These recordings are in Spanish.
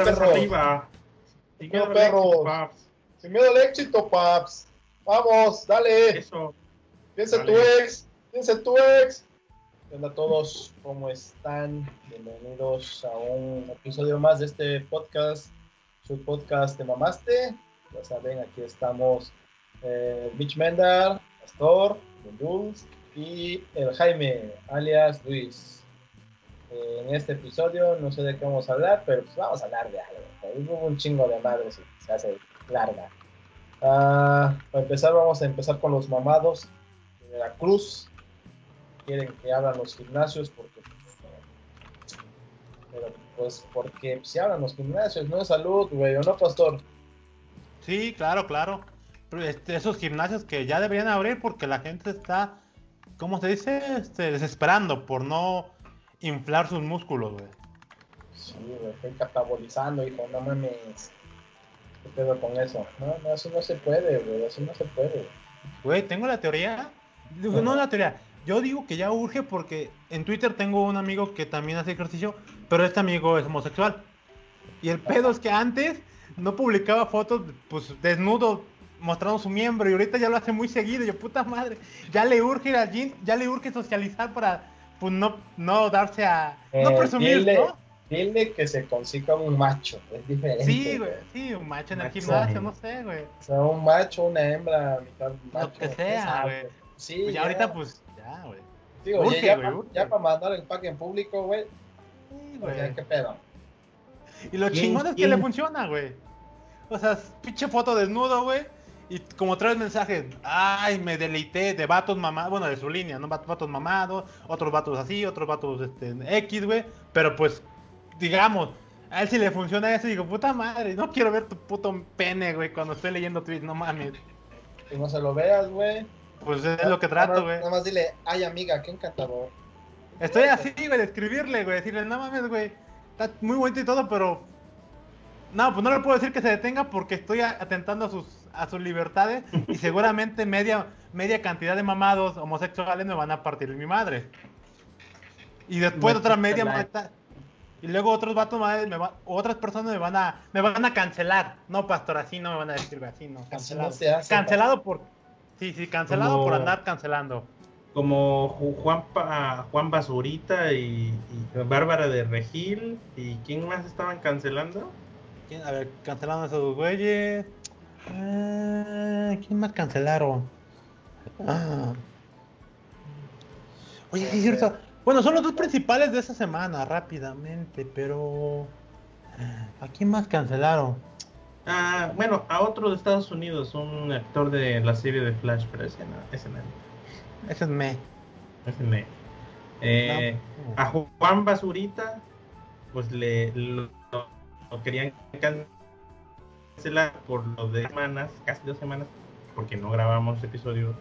otra vez arriba. Sin miedo, perros. Sin miedo al éxito, paps. Vamos, dale. Eso. Piensa tu ex. Piensa tu ex. Hola a todos, ¿cómo están? Bienvenidos a un episodio más de este podcast, su podcast de Mamaste. Ya saben, aquí estamos eh, Mitch Mendar, Pastor, Jules y el Jaime, alias Luis. Eh, en este episodio no sé de qué vamos a hablar, pero pues vamos a hablar de algo. Hubo un chingo de madres y se hace larga. Ah, para empezar, vamos a empezar con los mamados de la Cruz quieren que abran los gimnasios porque pero pues porque si abran los gimnasios no es salud, güey, ¿o no, pastor? Sí, claro, claro. Este, esos gimnasios que ya deberían abrir porque la gente está, ¿cómo se dice? Este, desesperando por no inflar sus músculos, güey. Sí, güey, estoy catabolizando, hijo, no mames. ¿Qué pedo con eso? No, no, eso no se puede, güey, eso no se puede. Güey, tengo la teoría, no la teoría, yo digo que ya urge porque en Twitter tengo un amigo que también hace ejercicio, pero este amigo es homosexual. Y el pedo es que antes no publicaba fotos, pues desnudo, mostrando su miembro, y ahorita ya lo hace muy seguido. Y yo, puta madre, ya le urge ir al gym, ya le urge socializar para, pues no, no darse a. no eh, presumir, ¿no? Dile que se consiga un macho, es diferente. Sí, güey, sí, un macho en el gimnasio, no sé, güey. O sea, un macho, una hembra, mitad macho. Lo que sea, güey. Sí, pues ya, ahorita, pues, ya, güey. Digo, ya, ya para mandar el pack en público, güey. Sí, güey. ¿Qué pedo? Y lo chingón es que le funciona, güey. O sea, pinche foto desnudo, güey. Y como tres mensajes, ay, me deleité de vatos mamados, bueno, de su línea, ¿no? Vatos mamados, otros vatos así, otros vatos este, X, güey. Pero pues, digamos, a él si le funciona eso, digo, puta madre, no quiero ver tu puto pene, güey, cuando estoy leyendo tweets, no mames. Que no se lo veas, güey. Pues es lo que trato, güey. Nada más dile, ay amiga, qué encantador. Estoy así, güey, de escribirle, güey, decirle, no mames, güey, está muy bonito y todo, pero... No, pues no le puedo decir que se detenga porque estoy atentando a sus, a sus libertades y seguramente media, media cantidad de mamados homosexuales me van a partir mi madre. Y después otra media y luego otros vatos me otras personas me van a me van a cancelar. No, pastor, así no me van a decir, así no, cancelado. cancelado por Sí, sí, cancelado por andar cancelando. Como Juan, Juan Basurita y, Bárbara de Regil. ¿Y quién más estaban cancelando? ¿Quién? A ver, cancelaron a esos güeyes. Ah, ¿Quién más cancelaron? Ah. Oye, sí, es cierto. Bueno, son los dos principales de esa semana, rápidamente, pero. ¿A quién más cancelaron? Ah, bueno, a otro de Estados Unidos, un actor de la serie de Flash, pero ese no, ese no. Ese es me. Ese es me. Eh, a Juan Basurita, pues le lo, querían cancelar por lo de semanas, casi dos semanas, porque no grabamos episodio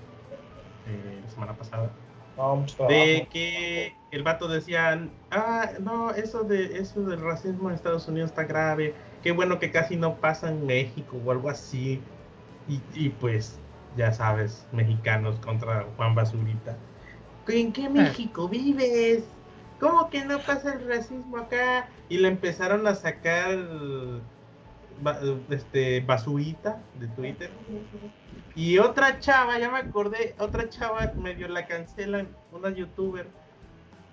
eh, la semana pasada. de que el vato decía, ah, no, eso de eso del racismo en Estados Unidos está grave qué bueno que casi no pasa en México o algo así. Y, pues, ya sabes, mexicanos contra Juan Basurita. ¿En qué México vives? ¿Cómo que no pasa el racismo acá? Y le empezaron a sacar este basurita de Twitter. Y otra chava, ya me acordé, otra chava medio la cancelan, una youtuber,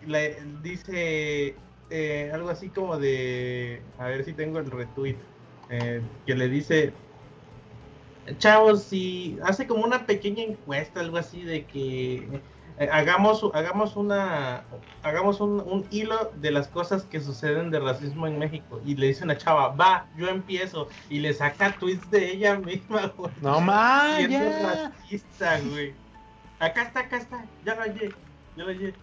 le dice, eh, algo así como de, a ver si tengo el retweet, eh, que le dice, chavos, si hace como una pequeña encuesta, algo así de que eh, hagamos, hagamos una, hagamos un, hilo de las cosas que suceden de racismo en México. Y le dice una chava, va, yo empiezo. Y le saca tweets de ella misma, No más. güey. Acá está, acá está, ya lo hallé, ya lo hallé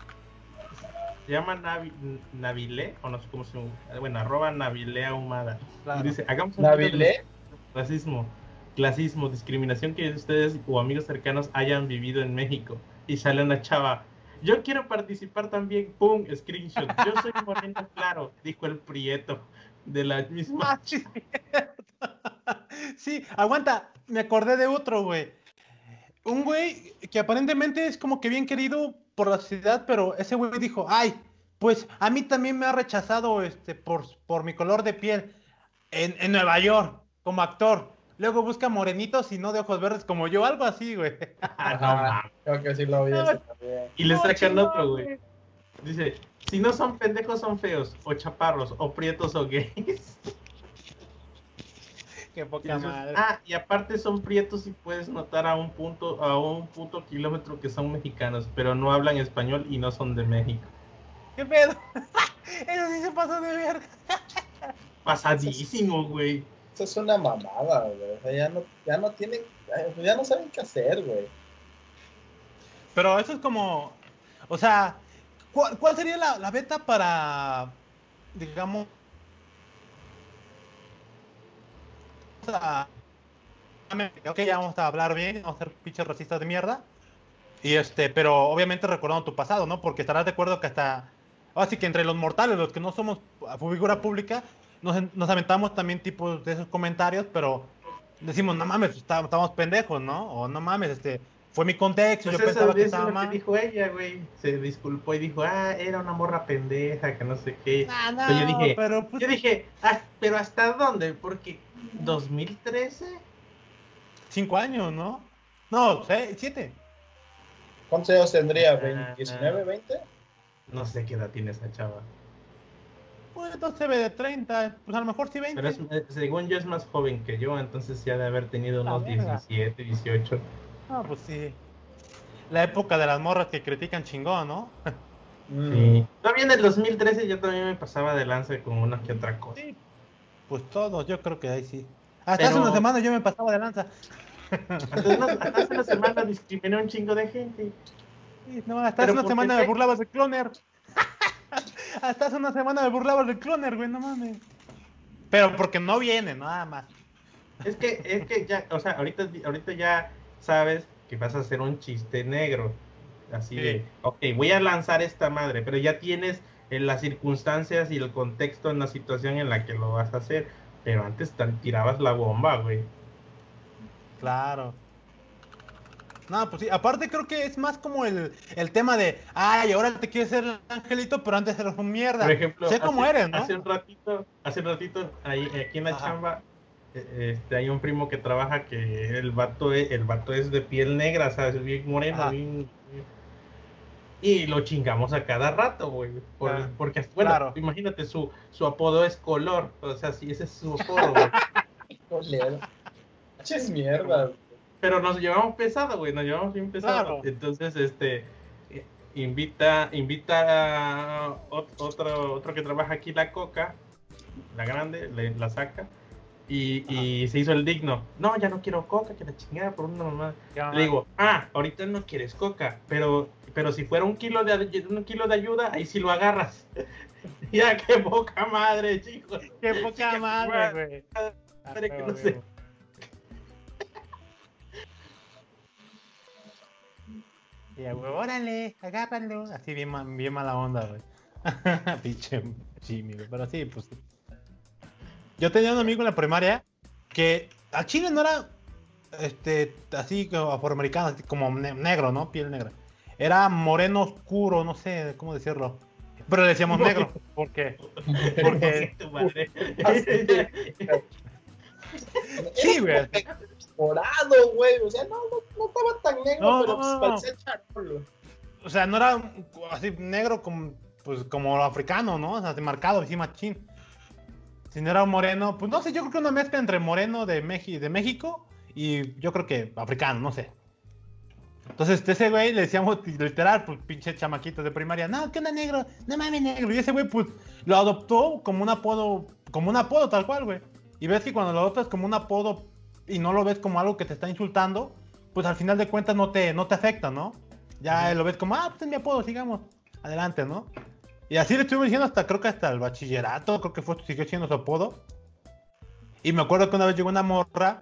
se llama Navi, Navile, o no sé cómo se llama, bueno, arroba Navile Ahumada. Dice, hagamos un ¿Navile? racismo, clasismo, discriminación que ustedes o amigos cercanos hayan vivido en México. Y sale una chava, yo quiero participar también, pum, screenshot, yo soy moreno claro, dijo el prieto de la misma. sí, aguanta, me acordé de otro, güey. Un güey que aparentemente es como que bien querido por la sociedad, pero ese güey dijo, ay, pues a mí también me ha rechazado este, por, por mi color de piel. en, en Nueva York, como actor. Luego busca morenitos y no de ojos verdes como yo, algo así, güey. Ah, no, Creo que sí lo vi también. Y le sacan otro, güey. Dice, si no son pendejos, son feos, o chaparros, o prietos, o gays. Qué poca madre. Ah, y aparte son prietos y puedes notar a un punto, a un punto kilómetro que son mexicanos, pero no hablan español y no son de México. ¿Qué pedo? Eso sí se pasó de verga. Pasadísimo, güey. Eso es una mamada, ya no, ya no tienen, ya no saben qué hacer, güey. Pero eso es como, o sea, ¿cuál, cuál sería la, la beta para, digamos, a... Ok, ya vamos a hablar bien, vamos a ser pinches racistas de mierda. Y este, pero obviamente recordando tu pasado, ¿no? Porque estarás de acuerdo que hasta, así que entre los mortales, los que no somos figura pública, nos, nos aventamos también tipos de esos comentarios, pero decimos, no mames, estamos pendejos, ¿no? O no mames, este, fue mi contexto, pues yo eso, pensaba que eso estaba lo mal. que dijo ella, güey. Se disculpó y dijo, ah, era una morra pendeja, que no sé qué. Ah, no, Pero yo dije, pero, pues, yo dije, ah, pero ¿hasta dónde? Porque 2013. cinco años, ¿no? No, seis, siete. ¿Cuántos años tendría? Ah, ¿19, 20? No sé qué edad tiene esa chava. Pues entonces se ve de 30, pues a lo mejor sí 20. Pero es- eh, según yo es más joven que yo, entonces ya de haber tenido unos verga. 17, 18. Ah, pues sí. La época de las morras que critican chingón, ¿no? Mm. Sí. Todavía en el 2013 yo también me pasaba de lance con una que otra cosa. Sí. Pues todos, yo creo que ahí sí. Hasta Pero- hace una semana yo me pasaba de lanza. Hasta, unos- hasta hace una semana discriminé a un chingo de gente. Sí, no, hasta Pero hace una ¿por semana me burlabas de cloner. Hasta hace una semana me burlabas de cloner, güey, no mames. Pero porque no viene, nada más. Es que, es que ya, o sea, ahorita, ahorita ya sabes que vas a hacer un chiste negro. Así Sí. de, ok, voy a lanzar esta madre, pero ya tienes en las circunstancias y el contexto en la situación en la que lo vas a hacer. Pero antes tirabas la bomba, güey. Claro. No, pues sí, aparte creo que es más como el, el tema de, ay, ahora te quieres ser el angelito, pero antes eres un mierda. Por ejemplo, sé cómo hace, eres, ¿no? hace un ratito, hace un ratito, ahí, aquí en la Ajá. chamba, eh, este, hay un primo que trabaja que el vato es, el vato es de piel negra, ¿sabes? Bien moreno, Ajá. bien, bien- Y lo chingamos a cada rato, güey. por- Ah, porque, bueno, claro. imagínate, su, su apodo es color. O sea, sí, ese es su apodo, güey. Joder. Ches mierda. güey. Pero nos llevamos pesado, güey, nos llevamos bien pesado. Claro. Entonces, este, invita, invita a ot- otro, otro que trabaja aquí, la coca, la grande, le- la saca, y, y se hizo el digno. No, ya no quiero coca, que la chingada por una mamá. Ya. Le digo, ah, ahorita no quieres coca, pero, pero si fuera un kilo de, un kilo de ayuda, ahí sí lo agarras. ya, qué poca madre, chicos. Qué poca madre, güey. Madre que Ah, no sé. Y huevo, órale, agárralo. Así bien, bien mala onda, güey. Pinche Jimmy, güey. Pero sí, pues. Yo tenía un amigo en la primaria que a Chile no era este así como afroamericano, así como ne- negro, ¿no? Piel negra. Era moreno oscuro, no sé cómo decirlo. Pero le decíamos negro. ¿Por qué? Porque. Tu madre. Sí, güey. Morado, güey. O sea, no, no, no estaba tan negro, No, pero pues no. parecía charol. O sea, no era así negro como, pues, como africano, ¿no? O sea, así marcado, así machín. Si no era un moreno, pues no sé, yo creo que una mezcla entre moreno de, Meji- de México y yo creo que africano, no sé. Entonces, ese güey le decíamos literal, pues pinche chamaquitos de primaria, no, ¿qué onda negro? No mames negro. Y ese güey, pues, lo adoptó como un apodo, como un apodo tal cual, güey. Y ves que cuando lo adoptas como un apodo y no lo ves como algo que te está insultando, pues al final de cuentas no te, no te afecta, ¿no? Ya lo ves como, ah, pues es mi apodo, sigamos. Adelante, ¿no? Y así le estuvimos diciendo hasta, creo que hasta el bachillerato, creo que fue, siguió siendo su apodo. Y me acuerdo que una vez llegó una morra,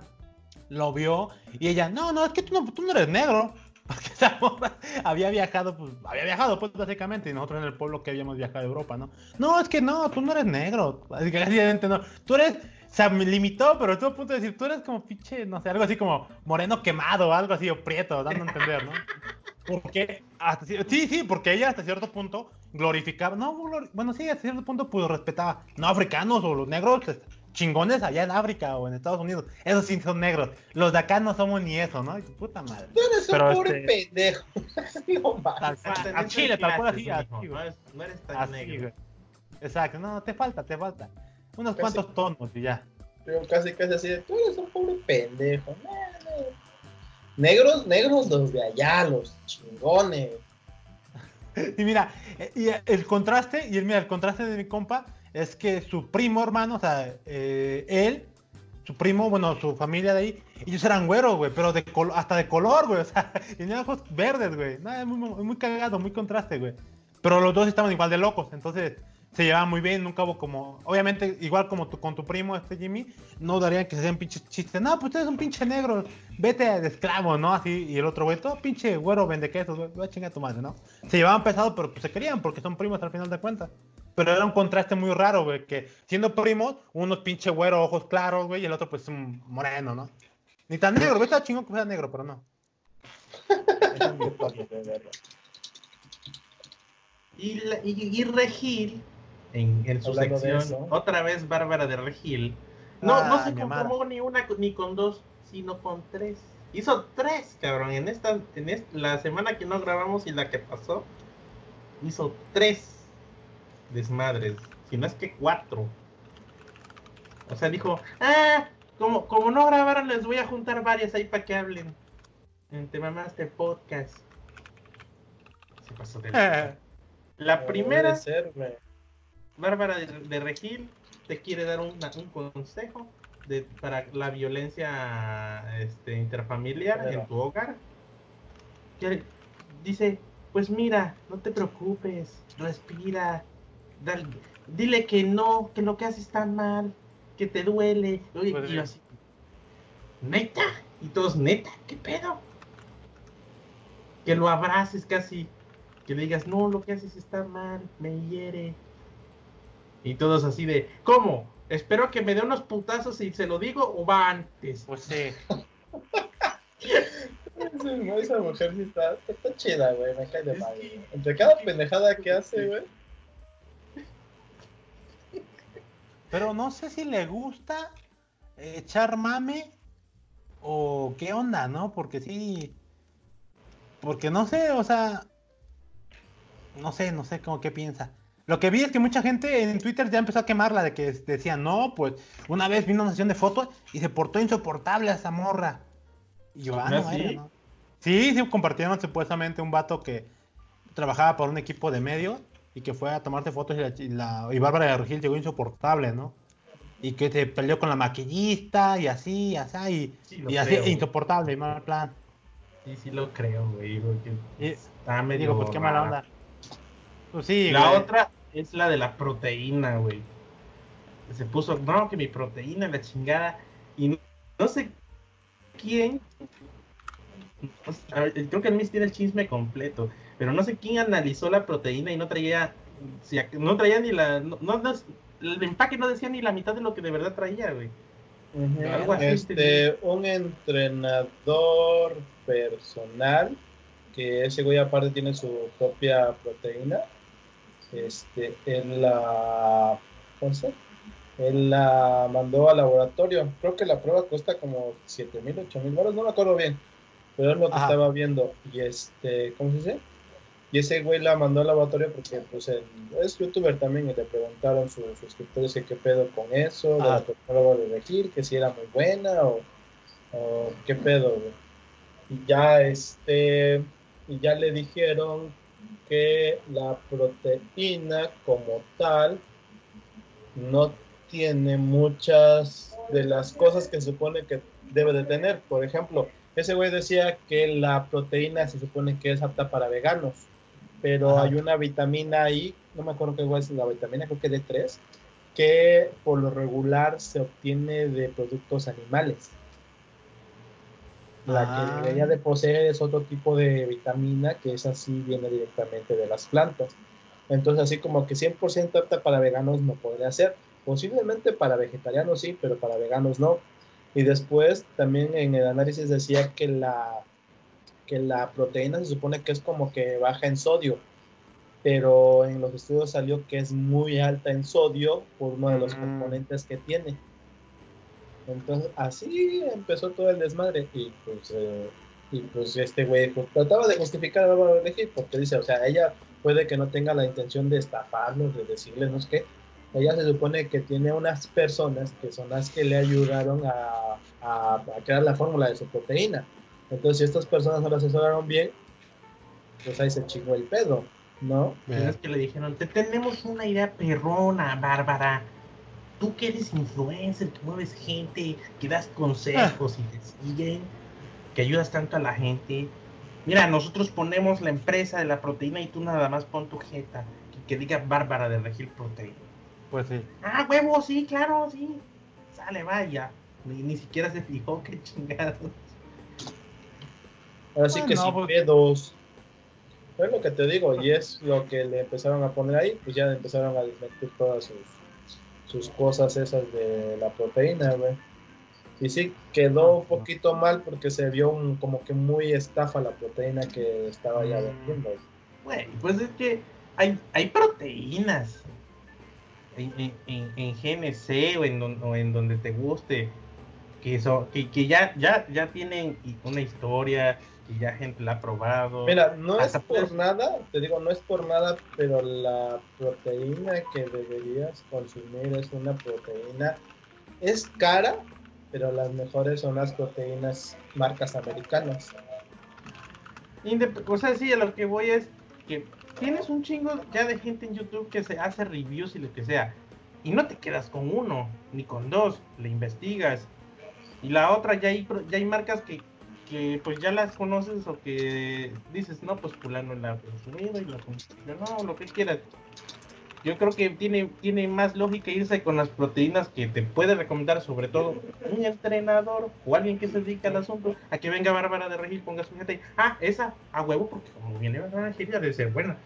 lo vio, y ella, no, no, es que tú no, tú no eres negro. Porque esa morra había viajado, pues, había viajado, pues, básicamente, y nosotros en el pueblo que habíamos viajado a Europa, ¿no? No, es que no, tú no eres negro. Así que básicamente no. Tú eres, o sea, me limitó, pero estuvo a punto de decir, tú eres como pinche, no sé, algo así como moreno quemado, algo así, o prieto, dando a entender, ¿no? Porque, hasta, sí, sí, porque ella hasta cierto punto glorificaba, no, bueno, sí, hasta cierto punto, pues respetaba, no africanos o los negros, pues, chingones allá en África o en Estados Unidos, esos sí son negros. Los de acá no somos ni eso, ¿no? tu puta madre. Tú eres un pobre este, pendejo. no, a, Chile, tal cual así. no, eres tan negro. Exacto, no, te falta, te falta. Unos cuantos tonos y ya. Yo casi casi así de, tú eres un pobre pendejo. Negros, negros los de allá, los chingones. Y mira, y el contraste, y el, mira, el contraste de mi compa es que su primo hermano, o sea, eh, él, su primo, bueno, su familia de ahí, ellos eran güeros, güey, pero de hasta de color, güey, o sea, tenían ojos verdes, güey. No, es muy, muy cagado, muy contraste, güey. Pero los dos estaban igual de locos, entonces se llevaban muy bien, nunca hubo como, obviamente, igual como tu, con tu primo, este Jimmy, no darían que se hacían pinches chistes, no, pues tú eres un pinche negro, vete de esclavo, ¿no? Así, y el otro güey, todo pinche güero vende quesos, va a chingar tu madre, ¿no? Se llevaban pesado, pero pues se querían, porque son primos al final de cuentas. Pero era un contraste muy raro, güey, que siendo primos, uno pinche güero, ojos claros, güey, y el otro pues un moreno, ¿no? Ni tan negro, güey, está chingón que sea negro, pero no. y, y, y Regil en, su sección, otra vez Bárbara de Regil. No, no ah, se conformó ni una ni con dos, sino con tres. Hizo tres, cabrón. En esta, en la semana que no grabamos y la que pasó, hizo tres desmadres. Si no es que cuatro. O sea, dijo, ah, como, como no grabaron, les voy a juntar varias ahí para que hablen. Entre mamás de podcast. Se pasó de La primera. Bárbara de, Regil te quiere dar un, un consejo de, para la violencia este, interfamiliar en tu hogar. dice, pues mira, no te preocupes, respira, dile que no, que lo que haces está mal, que te duele. Pues y así, neta, y todos, neta, ¿qué pedo? Que lo abraces casi, que le digas, no, lo que haces está mal, me hiere. Y todos así de, ¿cómo? Espero que me dé unos putazos y se lo digo o va antes. Pues sí. esa mujer sí está, está chida, güey, me cae de mal. Entre cada pendejada que hace, güey. Pero no sé si le gusta echar mame o qué onda, ¿no? Porque sí. Porque no sé, o sea. No sé, no sé cómo qué piensa. Lo que vi es que mucha gente en Twitter ya empezó a quemarla de que decían, no, pues una vez vino una sesión de fotos y se portó insoportable a esa morra. Y yo, ah, no, ¿sí? Sí, sí, compartieron supuestamente un vato que trabajaba por un equipo de medios y que fue a tomarse fotos y, la, y, Bárbara de Regil llegó insoportable, ¿no? Y que se peleó con la maquillista y así, y así, y, así, insoportable, y mal plan. Sí, sí lo creo, güey. está medio digo, pues qué mala onda. Pues sí, la otra, es la de la proteína, güey. Se puso, no, que mi proteína, la chingada. Y no, sé quién. creo que el Miss tiene el chisme completo. Pero no sé quién analizó la proteína y no traía. No traía ni la. No, el empaque no decía ni la mitad de lo que de verdad traía, güey. este, un entrenador personal que ese güey aparte tiene su propia proteína este, él la, él la mandó al laboratorio. Creo que la prueba cuesta como 7 mil, 8 mil dólares, no me acuerdo bien. Pero él lo que estaba viendo. Y este, ¿cómo se dice? Y ese güey la mandó al laboratorio porque pues es youtuber también y le preguntaron sus suscriptores que qué pedo con eso, de la prueba de elegir, que si era muy buena o, o qué pedo, Y ya este, y ya le dijeron que la proteína como tal no tiene muchas de las cosas que se supone que debe de tener. Por ejemplo, ese güey decía que la proteína se supone que es apta para veganos, pero hay una vitamina ahí, no me acuerdo qué es la vitamina, creo que D3, que por lo regular se obtiene de productos animales. La que debería ah. de poseer es otro tipo de vitamina que es así, viene directamente de las plantas. Entonces, así como que 100% apta para veganos no podría ser. Posiblemente para vegetarianos sí, pero para veganos no. Y después también en el análisis decía que la, que la proteína se supone que es como que baja en sodio, pero en los estudios salió que es muy alta en sodio por uno de los componentes que tiene. Entonces, así empezó todo el desmadre. Y pues, eh, y pues este güey pues, trataba de justificar a Bárbara de porque dice, o sea, ella puede que no tenga la intención de estafarnos, de decirles, no es que ella se supone que tiene unas personas que son las que le ayudaron a, a, crear la fórmula de su proteína. Entonces, si estas personas no la asesoraron bien, pues ahí se chingó el pedo, ¿no? Es que le dijeron, te tenemos una idea perrona, Bárbara. Tú que eres influencer, que mueves gente, que das consejos y te siguen, que ayudas tanto a la gente. Mira, nosotros ponemos la empresa de la proteína y tú nada más pon tu jeta, que, diga Bárbara de Regil Proteína. Pues sí. Ah, huevo, sí, claro, sí. Sale, vaya. Ni, siquiera se fijó, qué chingados. Ahora sí que sin pues... pedos. Es lo que te digo, y es lo que le empezaron a poner ahí, pues ya empezaron a desmentir todas sus, sus cosas esas de la proteína, güey. Y sí, quedó un poquito mal porque se vio un, como que muy estafa la proteína que estaba ya mm. vendiendo. Bueno, pues es que hay, hay proteínas en, en, GNC o en, o en donde te guste que, eso, que, que ya, ya, ya tienen una historia y ya gente la ha probado. Mira, no es por nada, te digo, no es por nada, pero la proteína que deberías consumir es una proteína, es cara, pero las mejores son las proteínas marcas americanas. O sea, sí, a lo que voy es que tienes un chingo ya de gente en YouTube que se hace reviews y lo que sea. Y no te quedas con uno, ni con dos, le investigas. Y la otra, ya hay, ya hay marcas que que pues ya las conoces o que dices, no, pues fulano la ha consumido y la no, lo que quieras. Yo creo que tiene, tiene más lógica irse con las proteínas que te puede recomendar, sobre todo un entrenador o alguien que se dedica al asunto, a que venga Bárbara de Regil, ponga su gente y, ah, esa, a huevo, porque como viene Bárbara de Regil, debe ser buena.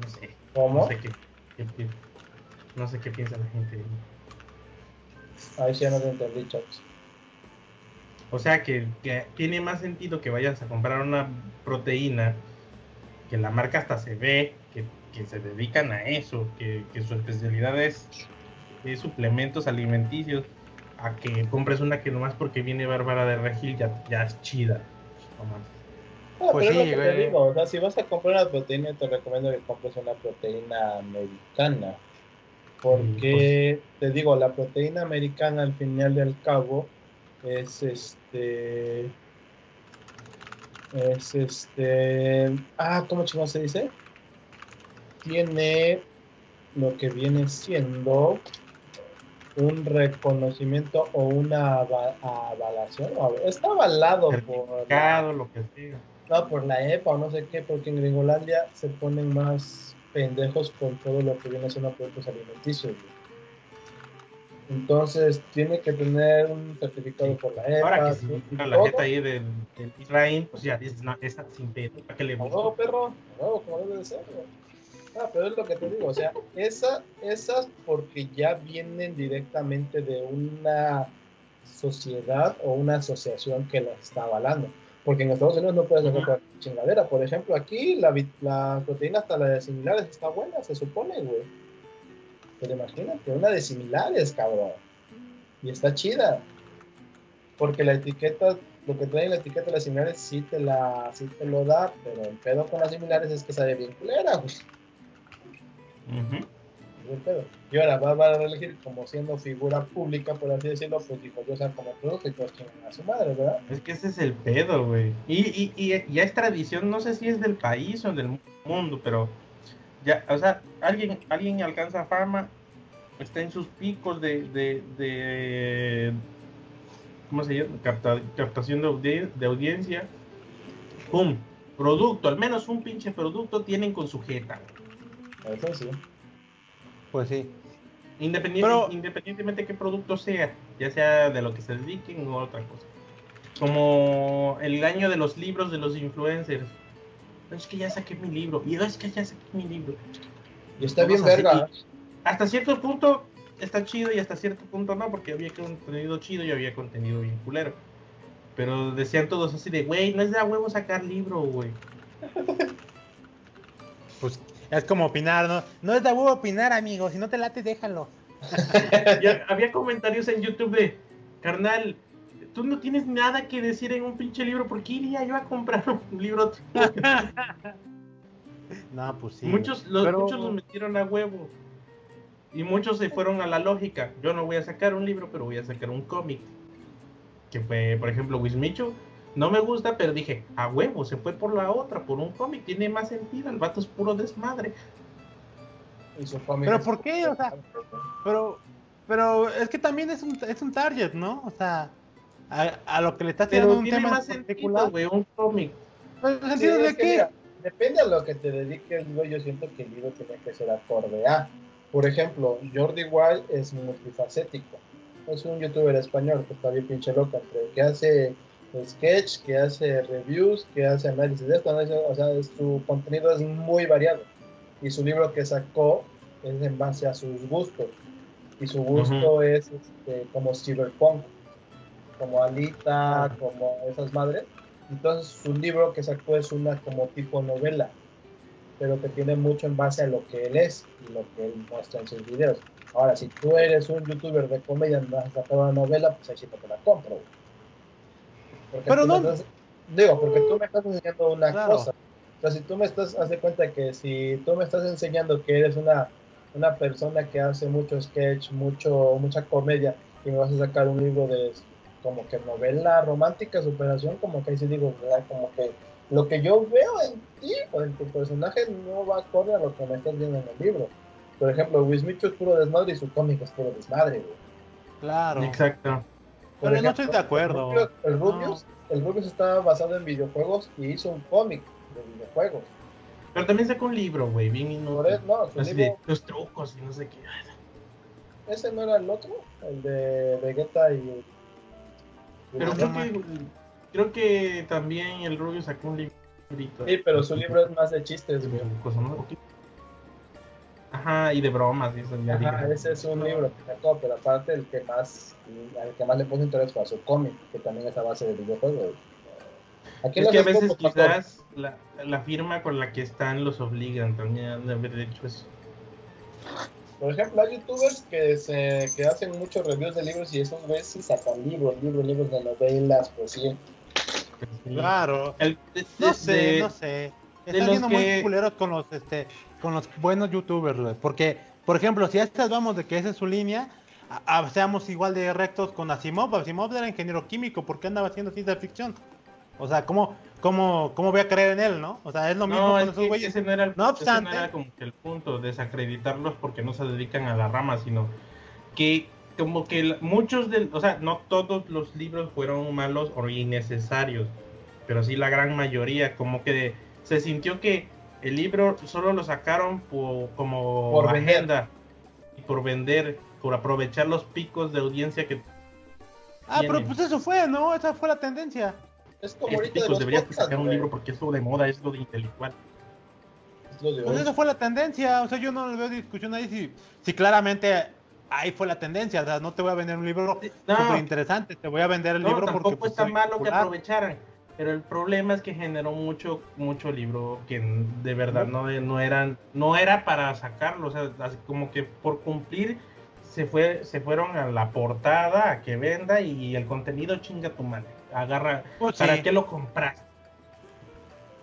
No sé. ¿Cómo? No sé qué, no sé qué piensa la gente. Ahí sí no te entendí, O sea que, tiene más sentido que vayas a comprar una proteína, que la marca hasta se ve, que, se dedican a eso, que, su especialidad es, suplementos alimenticios, a que compres una que nomás porque viene Bárbara de Regil ya, ya es chida. Ah, pues sí, te digo, o sea, si vas a comprar una proteína, te recomiendo que compres una proteína americana porque te digo, la proteína americana al final y al cabo es este es este ah, ¿cómo chingados se dice? Tiene lo que viene siendo un reconocimiento o una avalación. Está avalado por. lo que. No, por la EPA o no sé qué, porque en Gringolandia se ponen más pendejos con todo lo que viene siendo productos alimenticios. Entonces tiene que tener un certificado por la EPA. Ahora que si la jeta ahí del, del Israel, pues ya dices, no, esa sin ¿para qué le No, perro, no, como debe de ser. Ah, pero es lo que te digo, o sea, esa, esas porque ya vienen directamente de una sociedad o una asociación que las está avalando. Porque en Estados Unidos no puedes hacer chingadera. Por ejemplo, aquí la, la proteína hasta la de similares está buena, se supone, güey. Pero imagínate, una de similares, cabrón. Y está chida. Porque la etiqueta, lo que trae en la etiqueta de las similares sí te, la, sí te lo da, pero el pedo con las similares es que sale bien culera, güey. Y ahora va, a elegir como siendo figura pública, por así decirlo, pues dijo, yo saco como producto y pues a su madre, ¿verdad? Es que ese es el pedo, güey. Y, y, y ya es tradición, no sé si es del país o del mundo, pero ya, o sea, alguien, alguien alcanza fama, está en sus picos de, de, de ¿cómo se llama? captación de, de audiencia. ¡Pum! Producto, al menos un pinche producto tienen con sujeta. Eso sí. Pues sí. independientemente de qué producto sea, ya sea de lo que se dediquen o otra cosa. Como el año de los libros de los influencers. Es que ya saqué mi libro. Y es que ya saqué mi libro. Y está bien verga. hasta cierto punto está chido y hasta cierto punto no, porque había contenido chido y había contenido bien culero. Pero decían todos así de, güey, no es de a huevo sacar libro, güey. Pues Es como opinar, ¿no? No es de huevo opinar, amigo. Si no te late, déjalo. había comentarios en YouTube de, carnal, tú no tienes nada que decir en un pinche libro, ¿por qué iría yo a comprar un libro? no, pues sí. Muchos los, muchos los metieron a huevo. Y muchos se fueron a la lógica. Yo no voy a sacar un libro, pero voy a sacar un cómic. Que fue, por ejemplo, Wismichu. No me gusta, pero dije, a huevo, se fue por la otra, por un cómic. Tiene más sentido, el vato es puro desmadre. Pero ¿por qué? O sea, pero, pero es que también es un, es un target, ¿no? O sea, a, lo que le estás tirando un tema más particular. Sentido, un cómic. sentido de qué? depende a lo que te dediques, yo siento que el libro tiene que ser acorde a. Por ejemplo, Jordi Wild es multifacético. Es un youtuber español que está bien pinche loca, pero que hace sketch, que hace reviews, que hace análisis de esto. O sea, su contenido es muy variado. Y su libro que sacó es en base a sus gustos. Y su gusto es este, como cyberpunk, como Alita, como esas madres. Entonces su libro que sacó es una como tipo novela, pero que tiene mucho en base a lo que él es y lo que él muestra en sus videos. Ahora, si tú eres un youtuber de comedia y vas a sacar una novela, pues ahí sí te la compro. Pero no... digo, porque tú me estás enseñando una cosa. O sea, si tú me estás, haz de cuenta que si tú me estás enseñando que eres una, una persona que hace mucho sketch, mucho, mucha comedia, y me vas a sacar un libro de como que novela romántica, superación, como que ahí sí digo, como que lo que yo veo en ti o en tu personaje no va acorde a lo que me estás viendo en el libro. Por ejemplo, Wismicho es puro desmadre y su cómic es puro desmadre, Claro. Exacto. Pero no estoy de acuerdo. El Rubius, el Rubius, está basado en videojuegos y hizo un cómic de videojuegos. Pero también sacó un libro, güey, bien inútil. No, los trucos y no sé qué. ¿Ese no era el otro? El de Vegeta y pero creo que, creo que también el Rubio sacó un librito. Sí, pero su libro es más de chistes, güey. Ajá, y de bromas y eso. Ajá, ese es un libro que sacó, pero aparte el que más, el que más le puso interés fue a su cómic, que también es a base de videojuegos. Aquí es que a veces quizás la, la, firma con la que están los obligan también de haber hecho eso. Por ejemplo, hay youtubers que, se, que hacen muchos reviews de libros y esos veces sacan libros, libros, libros de novelas, pues sí. Claro. no sé, no sé. Están siendo muy culeros con los, este, con los buenos youtubers, porque, por ejemplo, si a estas vamos de que esa es su línea, seamos igual de rectos con Asimov. Asimov era ingeniero químico, ¿por qué andaba haciendo ciencia ficción? O sea, ¿cómo, cómo, cómo voy a creer en él, no? O sea, es lo mismo con esos güeyes. Ese no era el, no obstante, ese no era como que el punto, desacreditarlos porque no se dedican a la rama, sino que como que muchos de, o sea, no todos los libros fueron malos o innecesarios, pero sí la gran mayoría, como que se sintió que el libro solo lo sacaron por, como por agenda y por vender, por aprovechar los picos de audiencia que Ah, pero pues eso fue, ¿no? Esa fue la tendencia. Es como ahorita de deberías sacar un libro porque es lo de moda, es lo de intelectual. Pues esa fue la tendencia, o sea, yo no le veo discusión ahí si, si claramente ahí fue la tendencia, o sea, no te voy a vender un libro súper interesante, te voy a vender el libro porque... tampoco pues, tan malo que aprovecharan, pero el problema es que generó mucho mucho libro que de verdad no, no eran no era para sacarlo, o sea, como que por cumplir se fue se fueron a la portada a que venda y el contenido chinga tu madre agarra. Pues ¿Para qué lo compras?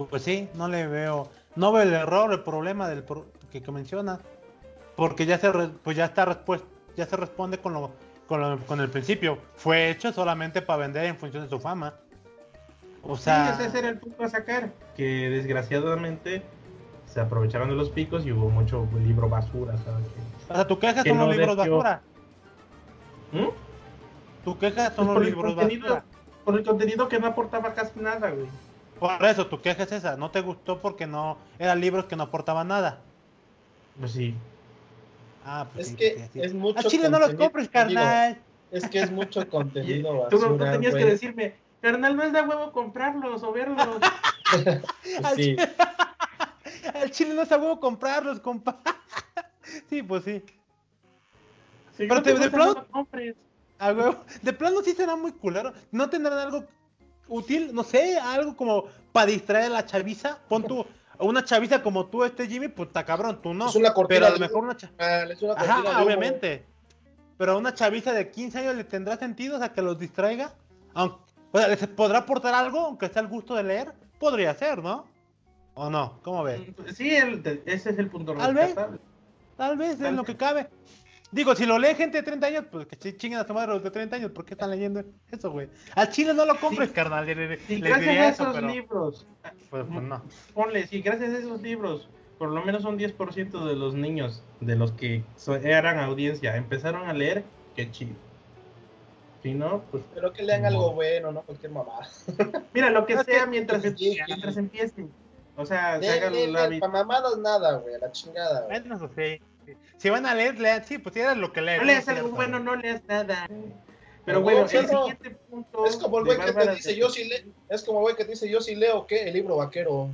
Pues sí, no le veo. No veo el error, el problema del que, menciona. Porque ya se, pues ya está respuesta, ya se responde con lo, con el principio. Fue hecho solamente para vender en función de su fama. O sea, ese era el punto a sacar. Que desgraciadamente se aprovecharon de los picos y hubo mucho libro basura. O sea, tu queja son los libros basura. ¿Mm? Tu queja son pues los libros basura por el contenido que no aportaba casi nada, güey. Por eso, tu queja es esa, no te gustó porque no eran libros que no aportaban nada. Pues sí. Ah, pues es que es mucho. A Chile no los compres, carnal. Es que es mucho contenido basura, Tú no, tenías que decirme, carnal, no es de huevo comprarlos o verlos. sí. Al Chile no es de huevo comprarlos, compa. sí, pues sí. Pero te, de pronto. compres. De plano sí será muy culero. ¿No tendrán algo útil? No sé, algo como para distraer a la chaviza. Pon tu. una chaviza como tú, este Jimmy, pues está cabrón, tú no. Es una pero a lo mejor una chaviza. Ajá, obviamente. Pero a una chaviza de 15 años le tendrá sentido, o sea, que los distraiga. Aunque, o sea, ¿les podrá aportar algo, aunque sea el gusto de leer? Podría ser, ¿no? ¿O no? ¿Cómo ves? Sí, ese es el punto Tal vez. Tal vez, es lo que cabe. Digo, si lo lee gente de 30 años, pues que chinguen a su madre los de 30 años, ¿por qué están leyendo eso, güey? Al chile no lo compres, carnal. sí, gracias a esos libros. Pues, pues, no. Ponle, si gracias a esos libros, por lo menos un 10% de los niños, de los que eran audiencia, empezaron a leer, qué chido. Si no, pues. Pero que lean algo bueno, no cualquier mamá. Mira, lo que sea mientras, mientras empiecen. O sea, se hagan la vida. mamadas nada, güey, a la chingada. Güey. Bueno, sí. Si van a leer, lean, sí, pues era lo que leen. No leas algo bueno, no leas nada. Pero bueno, el siguiente punto. Es como el güey que te dice, yo sí leo. Es como el güey que te dice, yo sí leo, ¿qué? El libro vaquero.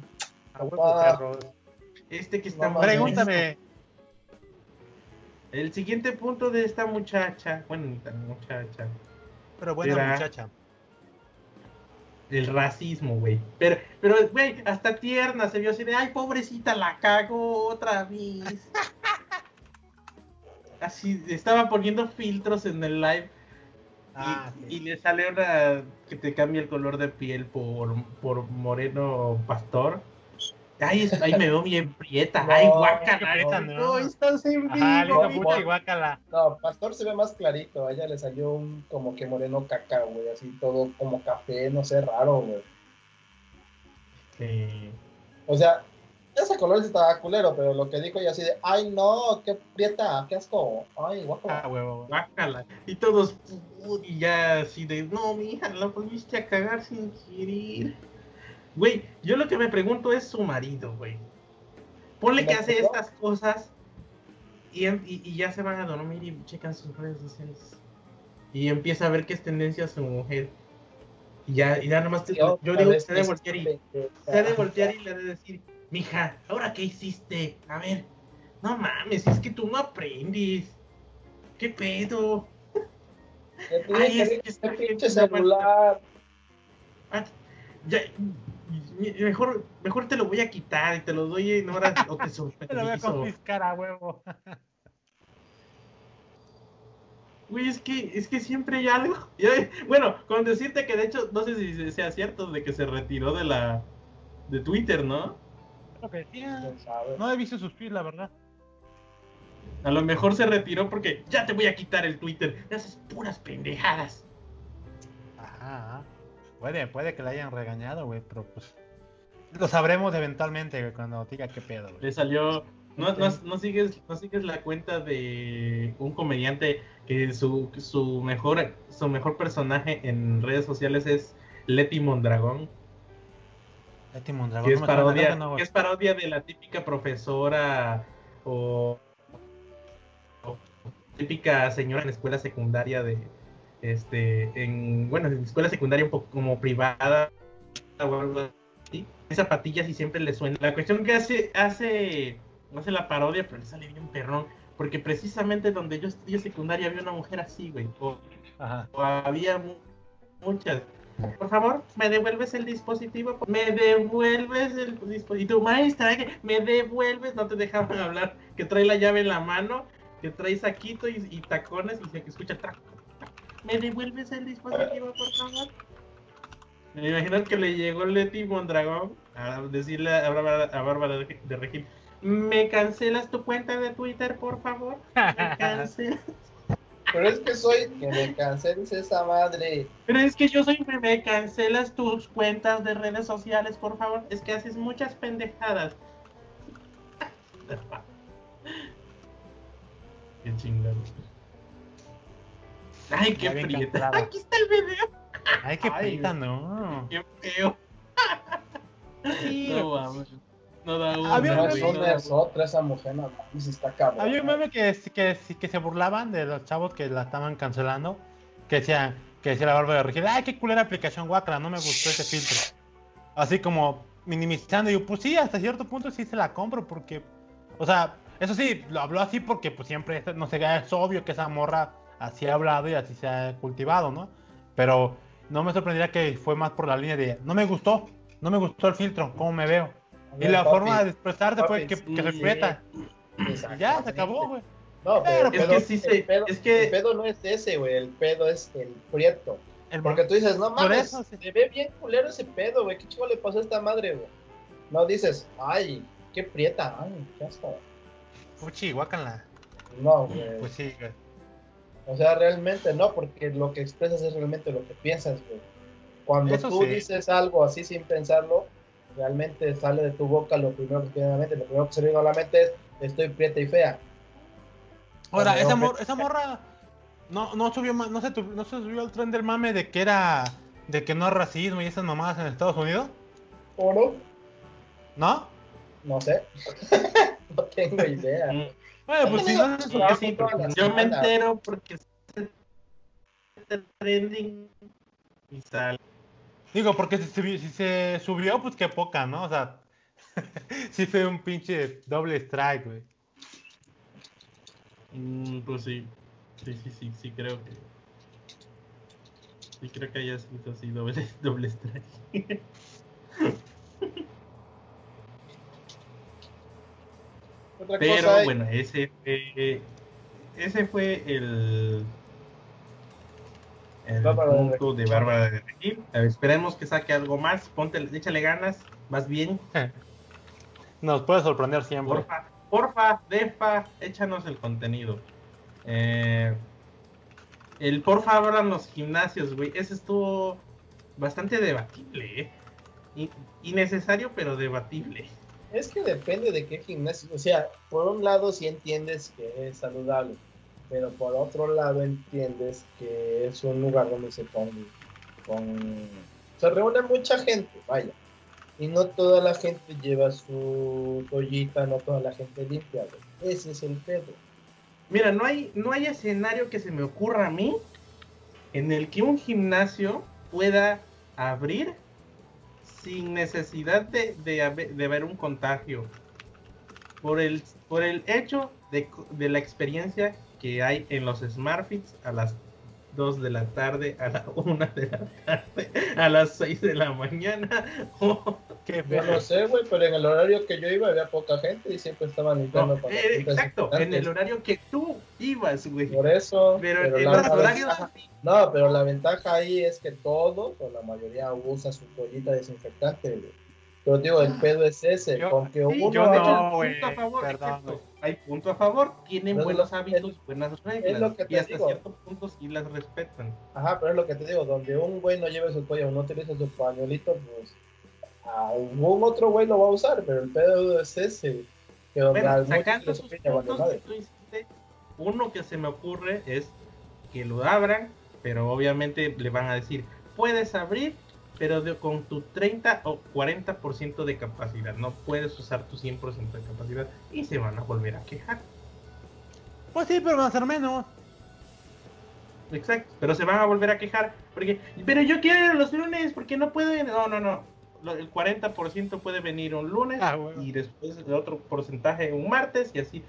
Este que está Pregúntame. El siguiente punto de esta muchacha, bueno, esta muchacha. Pero buena muchacha. El racismo, güey. Pero, pero, güey, hasta tierna se vio así de, ay, pobrecita, la cago otra vez. así, estaba poniendo filtros en el live. Ah, y, le sale una que te cambia el color de piel por, por moreno pastor. Ay, ahí me veo bien prieta. Ay, guácala. No, no, estás en vivo. No, Pastor se ve más clarito. A ella le salió un como que moreno caca, güey. Así todo como café, no sé, raro, güey. Sí. O sea, ese color estaba culero, pero lo que dijo ella así de, ay no, qué prieta, qué asco, ay, guácala. Ah, huevo, guácala. Y todos, y ya así de, no, mija, la volviste a cagar sin querer. Güey, yo lo que me pregunto es su marido, güey. Ponle que hace estas cosas y, y, ya se van a dormir y checan sus redes sociales. Y empieza a ver qué es tendencia su mujer. Y ya, y ya nomás te, yo, digo, se debe voltear y se debe voltear y le debe decir, mija, ¿ahora qué hiciste? A ver, no mames, es que tú no aprendes. ¿Qué pedo? Ay, es que este pinche celular. Ah, ya, mejor, mejor te lo voy a quitar y te lo doy en horas o te Te lo voy a confiscar a huevo. Güey, es que, es que siempre hay algo. Bueno, con decirte que de hecho, no sé si sea cierto de que se retiró de la de Twitter, ¿no? No he visto sus tweets, la verdad. A lo mejor se retiró porque ya te voy a quitar el Twitter. Esas puras pendejadas. Ajá. Puede, puede que le hayan regañado, güey, pero pues. Lo sabremos eventualmente, cuando diga qué pedo, Le salió. No, no, sigues, no sigues la cuenta de un comediante que su, su mejor su mejor personaje en redes sociales es Leti Mondragón. Leti Mondragón. Que es, parodia, que es parodia de la típica profesora o, o típica señora en escuela secundaria de, este, en, bueno, en escuela secundaria un poco como privada o algo así, zapatillas y siempre le suena. La cuestión que hace, hace, hace la parodia, pero le sale bien perrón, porque precisamente donde yo estudié secundaria había una mujer así, güey, o, había muchas. Por favor, me devuelves el dispositivo. Me devuelves el dispositivo. Maestra, me devuelves. No te dejaban hablar. Que trae la llave en la mano. Que trae saquito y, y tacones. Y se escucha taco, ¿Me devuelves el dispositivo, por favor? Me imagino que le llegó Leti Mondragón a decirle a Bárbara, de Regil, ¿me cancelas tu cuenta de Twitter, por favor? ¿Me cancelas? Pero es que soy que me canceles esa madre. Pero es que yo soy que me cancelas tus cuentas de redes sociales, por favor. Es que haces muchas pendejadas. Qué chingado. Ay, qué prieta. Aquí está el video. Ay, qué prieta, no. Qué feo. Sí. No vamos. No da una. Había un meme. otra esa mujer, no está cabrón. Había un meme que, que, que, se burlaban de los chavos que la estaban cancelando. Que decían, que decía la barba de Regil, ay, qué culera aplicación guacra, no me gustó ese filtro. Así como minimizando. Y yo, pues sí, hasta cierto punto sí se la compro porque, o sea, eso sí, lo habló así porque pues siempre, no sé, es obvio que esa morra así ha hablado y así se ha cultivado, ¿no? Pero no me sorprendería que fue más por la línea de, no me gustó, no me gustó el filtro, cómo me veo. Y la forma de expresarte fue que, que respeta. Ya, se acabó, güey. No, pero, es que sí se, pedo, es que... el pedo no es ese, güey, el pedo es el prieto. Porque tú dices, no mames, se ve bien culero ese pedo, güey, qué chico le pasó a esta madre, güey. No dices, ay, qué prieta, ay, qué asco. Fuchi, guácala. No, güey. Pues sí, güey. O sea, realmente no, porque lo que expresas es realmente lo que piensas, güey. Cuando tú dices algo así sin pensarlo, realmente sale de tu boca lo primero que viene a la mente, lo primero que se viene a la mente es estoy prieta y fea. Ahora, esa, esa morra no, no subió no se, no se subió al tren del mame de que era de que no es racismo y esas mamadas en Estados Unidos. ¿O no? ¿No? No sé. no tengo idea. Bueno, pues si no es sí, yo me entero porque el trending y sale. Digo, porque si, si, se subió, pues qué poca, ¿no? O sea, sí fue un pinche doble strike, güey. Mm, pues sí. Sí, sí, sí, sí, creo que. Sí, creo que haya sido así doble, doble strike. Pero bueno, ese fue, ese fue el, el punto de Bárbara de Regil. Esperemos que saque algo más. Ponte, échale ganas, más bien. Nos puede sorprender siempre. Porfa, porfa, defa, échanos el contenido. Eh, el porfa abran los gimnasios, güey. Ese estuvo bastante debatible, ¿eh? Innecesario, pero debatible. Es que depende de qué gimnasio. O sea, por un lado sí entiendes que es saludable, pero por otro lado entiendes que es un lugar donde se pone con... Se reúne mucha gente, vaya. Y no toda la gente lleva su toallita, no toda la gente limpia. Ese es el pedo. Mira, no hay, no hay escenario que se me ocurra a mí en el que un gimnasio pueda abrir sin necesidad de, de, ver un contagio. Por el, por el hecho de, de, la experiencia que hay en los SmartFits a las 2 de la tarde, a la 1 de la tarde, a las 6 de la mañana. yo no sé, güey, pero en el horario que yo iba había poca gente y siempre estaban limpiando para eh, Exacto, en el horario que tú ibas, güey. Por eso. Pero, en los horarios. No, pero la ventaja ahí es que todos, o la mayoría, usa su toallita desinfectante, güey. Pero digo, el pedo es ese, yo, porque uno yo no, perdón, hay punto a favor, tienen buenos hábitos, buenas reglas, y hasta cierto punto sí las respetan. Ajá, pero es lo que te digo, donde un güey no lleve su toalla o no utiliza su pañuelito, pues algún otro güey lo va a usar, pero el pedo es ese. Que bueno, sacando sus puntos que tú hiciste, uno que se me ocurre es que lo abran, pero obviamente le van a decir, puedes abrir, pero con tu 30 o 40% de capacidad. No puedes usar tu 100% de capacidad y se van a volver a quejar. Pues sí, pero va a ser menos. Exacto, pero se van a volver a quejar porque, pero yo quiero los lunes porque no puedo. No, no, no. El 40% puede venir un lunes ah, y después el otro porcentaje un martes y así.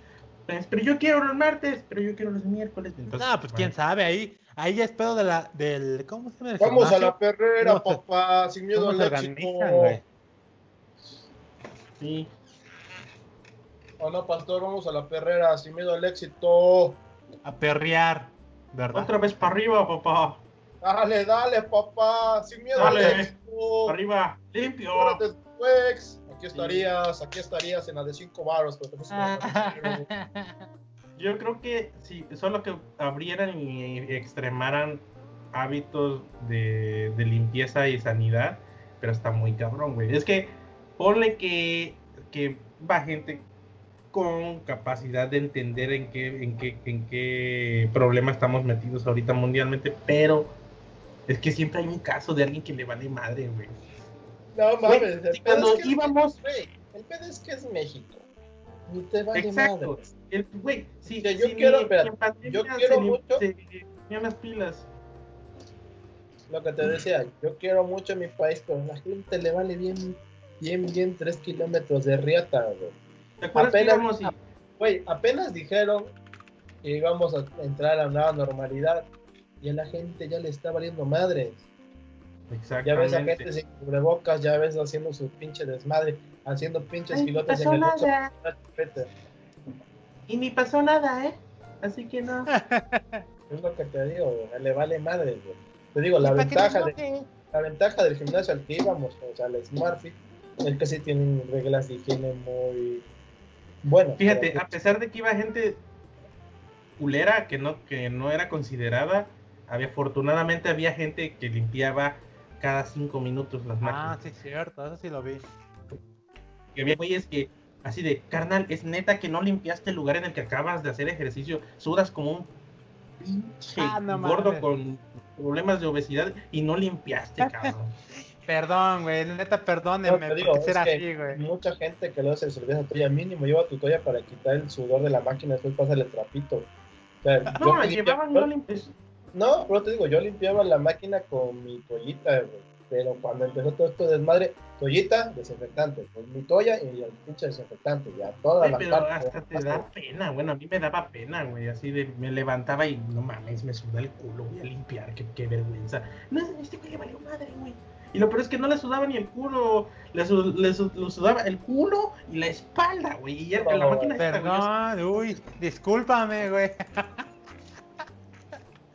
Pues, pero yo quiero los martes, pero yo quiero los miércoles. Entonces, no, pues quién sabe, ahí Ahí ya es pedo de la, del. ¿Cómo se llama? Vamos a la perrera, papá, sin miedo al éxito. Sí. Hola, pastor, vamos a la perrera, sin miedo al éxito. A perrear, ¿verdad? Otra vez para arriba, papá. Dale, dale, papá, sin miedo al éxito. Para arriba, limpio. Aquí estarías, aquí estarías en la de 5 baros, pero te yo creo que si solo que abrieran y extremaran hábitos de, limpieza y sanidad, pero está muy cabrón, güey. Es que ponle que, que va gente con capacidad de entender en qué, en qué, en qué problema estamos metidos ahorita mundialmente, pero es que siempre hay un caso de alguien que le vale madre, güey. No mames, cuando íbamos, el pedo es que es México. Ni te vale Exacto. Madre. El, güey, sí, yo quiero, yo quiero mucho. las pilas. Lo que te decía, yo quiero mucho mi país, pero a la gente le vale bien, bien, bien tres kilómetros de riata, güey. Apenas, güey, apenas dijeron que íbamos a entrar a una normalidad y a la gente ya le está valiendo madre. Ya ves a gente sin cubrebocas, ya ves haciendo su pinche desmadre, haciendo pinches pilotos en el. Y ni pasó nada, ¿eh? Así que no. es lo que te digo, le vale madre, güey. Te digo, la ventaja, de, la ventaja del gimnasio al que íbamos, o sea, el SmartFit, es que sí tienen reglas de higiene muy buenas. Fíjate, a pesar de que iba gente culera que no, que no era considerada, había, afortunadamente había gente que limpiaba cada cinco minutos las máquinas. Ah, sí, cierto, eso sí lo vi. Que había güeyes que, así de, carnal, es neta que no limpiaste el lugar en el que acabas de hacer ejercicio, sudas como un pinche ah, gordo con problemas de obesidad y no limpiaste, cabrón. Perdón, güey, neta, perdónenme. No, digo, es así, güey. Mucha gente que lo hace cerveza tuya mínimo lleva tu toalla para quitar el sudor de la máquina, después pasa el trapito. O sea, no, llevaban no limpias. No, pero te digo, yo limpiaba la máquina con mi toallita, güey. Pero cuando empezó todo esto de desmadre, toallita, desinfectante. Pues mi toalla y el pinche desinfectante. Ya toda la Pero hasta te da pena, bueno, a mí me daba pena, güey. Así de, me levantaba y no mames, me suda el culo, voy a limpiar, qué, qué vergüenza. No, este güey le valió madre, güey. Y lo peor es que no le sudaba ni el culo, le, le, sudaba el culo y la espalda, güey. Y ya, la máquina Perdón, uy, discúlpame, güey.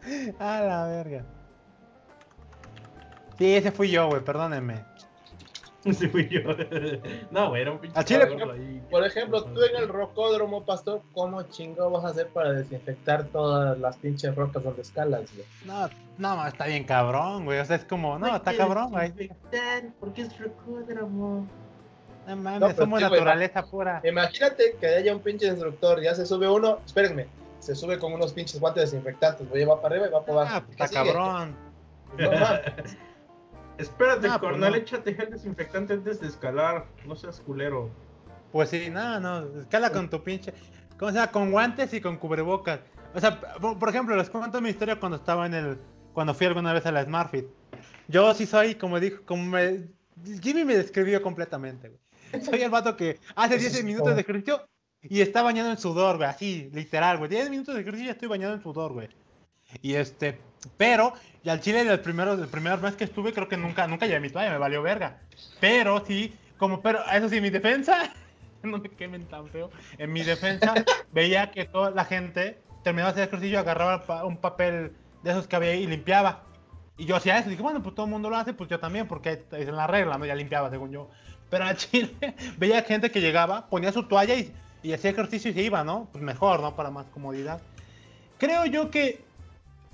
A la verga. Sí, ese fui yo, güey, perdónenme. Ese fui yo. no, güey, era un pinche. ahí. Por ejemplo, tú en el rocódromo, pastor, ¿cómo chingo vas a hacer para desinfectar todas las pinches rocas donde escalas, güey? No, no, está bien cabrón, güey. O sea, es como, no, está cabrón, güey. Porque es rocódromo. No mames, somos naturaleza pura. Imagínate que haya un pinche instructor, ya se sube uno, espérenme, se sube con unos pinches guantes desinfectantes, güey, va para arriba y va para abajo. Ah, está cabrón. No Espérate, ah, cornal, pues échate gel desinfectante antes de escalar, no seas culero. Pues sí, nada, no, escala con tu pinche, ¿cómo se llama? Con guantes y con cubrebocas. O sea, por, ejemplo, les cuento mi historia cuando estaba en el, cuando fui alguna vez a la SmartFit. Yo sí soy, como dijo, como me, Jimmy me describió completamente, güey. Soy el vato que hace 10 minutos de ejercicio y está bañado en sudor, güey, así, literal, güey. 10 minutos de ejercicio y ya estoy bañado en sudor, güey. Y este, pero, y al chile del primero, del primer mes que estuve, creo que nunca, nunca llevé mi toalla, me valió verga. Pero sí, como, pero, eso sí, mi defensa, no me quemen tan feo, en mi defensa veía que toda la gente terminaba de hacer ejercicio, agarraba un papel de esos que había ahí y limpiaba. Y yo hacía eso, dije, bueno, pues todo el mundo lo hace, pues yo también, porque es en la regla, ¿no? Ya limpiaba, según yo. Pero al chile veía gente que llegaba, ponía su toalla y, y hacía ejercicio y se iba, ¿no? Pues mejor, ¿no? Para más comodidad. Creo yo que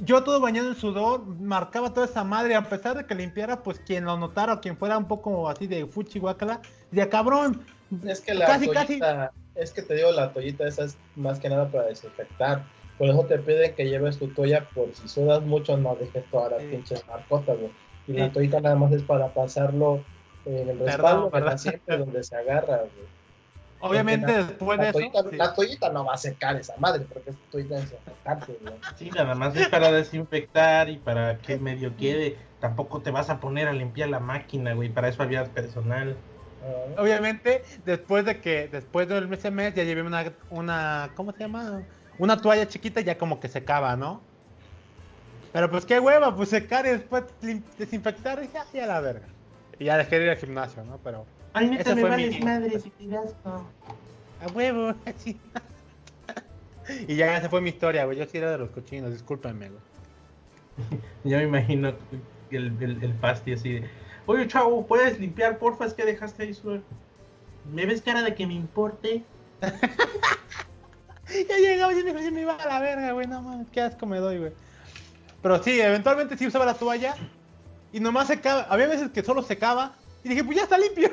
yo todo bañado en sudor, marcaba toda esa madre, a pesar de que limpiara, pues quien lo notara quien fuera un poco así de fuchi guacala, de cabrón. Es que la toallita, es que te digo, la toallita esa es más que nada para desinfectar. Por eso te piden que lleves tu toalla por si sudas mucho, no dejes todas las pinches marcotas, güey. Y la toallita nada más es para pasarlo en el respaldo, para siempre donde se agarra, güey. Obviamente después de eso. La toallita no va a secar esa madre, porque es toallita desinfectante, Sí, nada más es para desinfectar y para que medio quede. Tampoco te vas a poner a limpiar la máquina, güey. Para eso había personal. Ah. Obviamente, después de que, después del mes mes, ya llevé una, una, ¿cómo se llama? Una toalla chiquita ya como que secaba, ¿no? Pero pues qué hueva, pues secar y después desinfectar y ya, ya la verga. Y ya dejé de ir al gimnasio, ¿no? Pero Ay, neta, me vales madre si te A huevo, así. y ya esa fue mi historia, güey. Yo sí era de los cochinos, discúlpenme, güey. ya me imagino el, el, el pasti así de. Oye, chavo, ¿puedes limpiar, porfa? Es que dejaste ahí su. ¿Me ves cara de que me importe? ya llegaba y me, me iba a la verga, güey. No mames, qué asco me doy, güey. Pero sí, eventualmente sí usaba la toalla. Y nomás secaba. Había veces que solo secaba. Y dije, pues ya está limpio.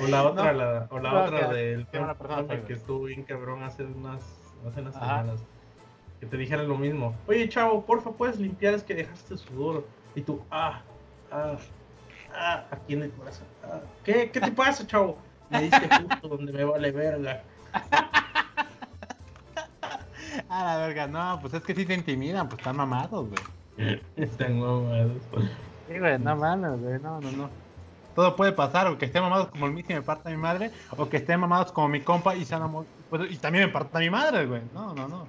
O la otra, la, o la otra del que estuvo bien cabrón hace unas, hace unas semanas. Que te dijeron lo mismo. Oye, chavo, porfa, puedes limpiar, es que dejaste sudor. Y tú, ah, ah, ah, aquí en el corazón. Ah, ¿Qué? ¿Qué te pasa, chavo? Me diste justo donde me vale verga. A la verga, no, pues es que si te intimidan, pues están mamados, güey. están mamados. Sí, güey, no mames, güey, no, no, no todo puede pasar, o que estén mamados como el Missy y me parta mi madre, o que estén mamados como mi compa y sean pues, y también me parta mi madre, güey. No, no, no.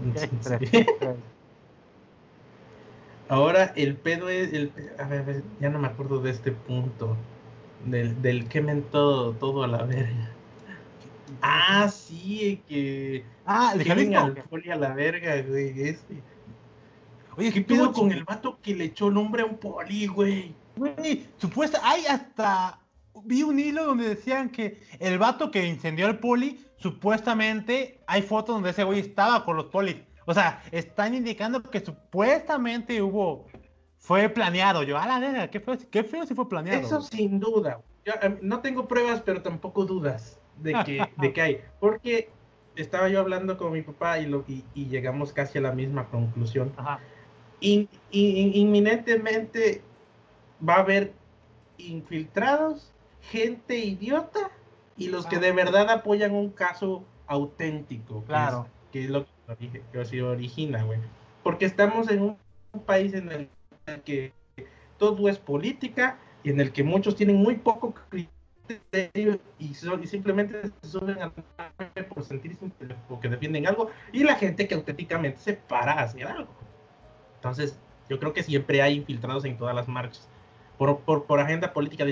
Ahora el pedo es. El, a, ver, ya no me acuerdo de este punto. Del, del quemen todo, todo a la verga. Ah, sí, que. Ah, el quemen al poli a la verga, güey. Ese. Oye, ¿qué pedo con el vato que le echó nombre a un poli, güey? Güey, supuesta. Hay hasta. Vi un hilo donde decían que el vato que incendió el poli, supuestamente hay fotos donde ese güey estaba con los polis. O sea, están indicando que supuestamente hubo. Fue planeado. Yo, a la verga, qué feo, qué feo si fue planeado. Eso sin duda. Yo, em, no tengo pruebas, pero tampoco dudas de que, de que hay. Porque estaba yo hablando con mi papá y, lo, y, llegamos casi a la misma conclusión. inminentemente va a haber infiltrados, gente idiota y los que de verdad apoyan un caso auténtico. Claro. Que es, lo que se origina, güey. Porque estamos en un, país en el que todo es política y en el que muchos tienen muy poco criterio y, simplemente se suben a por sentirse que defienden algo y la gente que auténticamente se para a hacer algo. Entonces, yo creo que siempre hay infiltrados en todas las marchas. Por, por, por agenda política.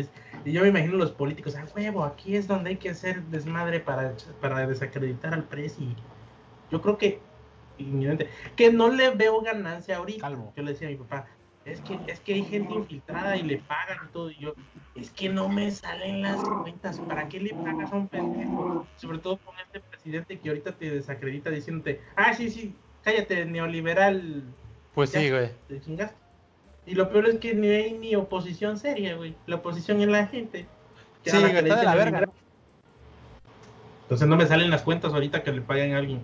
Y yo me imagino los políticos, a huevo, aquí es donde hay que hacer desmadre para, para desacreditar al presi. Yo creo que, que no le veo ganancia ahorita. Yo le decía a mi papá, es que, es que hay gente infiltrada y le pagan y todo. Y yo, es que no me salen las cuentas. ¿Para qué le pagas a un pendejo? Sobre todo con este presidente que ahorita te desacredita diciéndote, ah, sí, sí, cállate, neoliberal. Pues sí, güey. Te chingaste. Y lo peor es que ni hay ni oposición seria, güey. La oposición es la gente. sí, la de la verga. Entonces no me salen las cuentas ahorita que le paguen a alguien.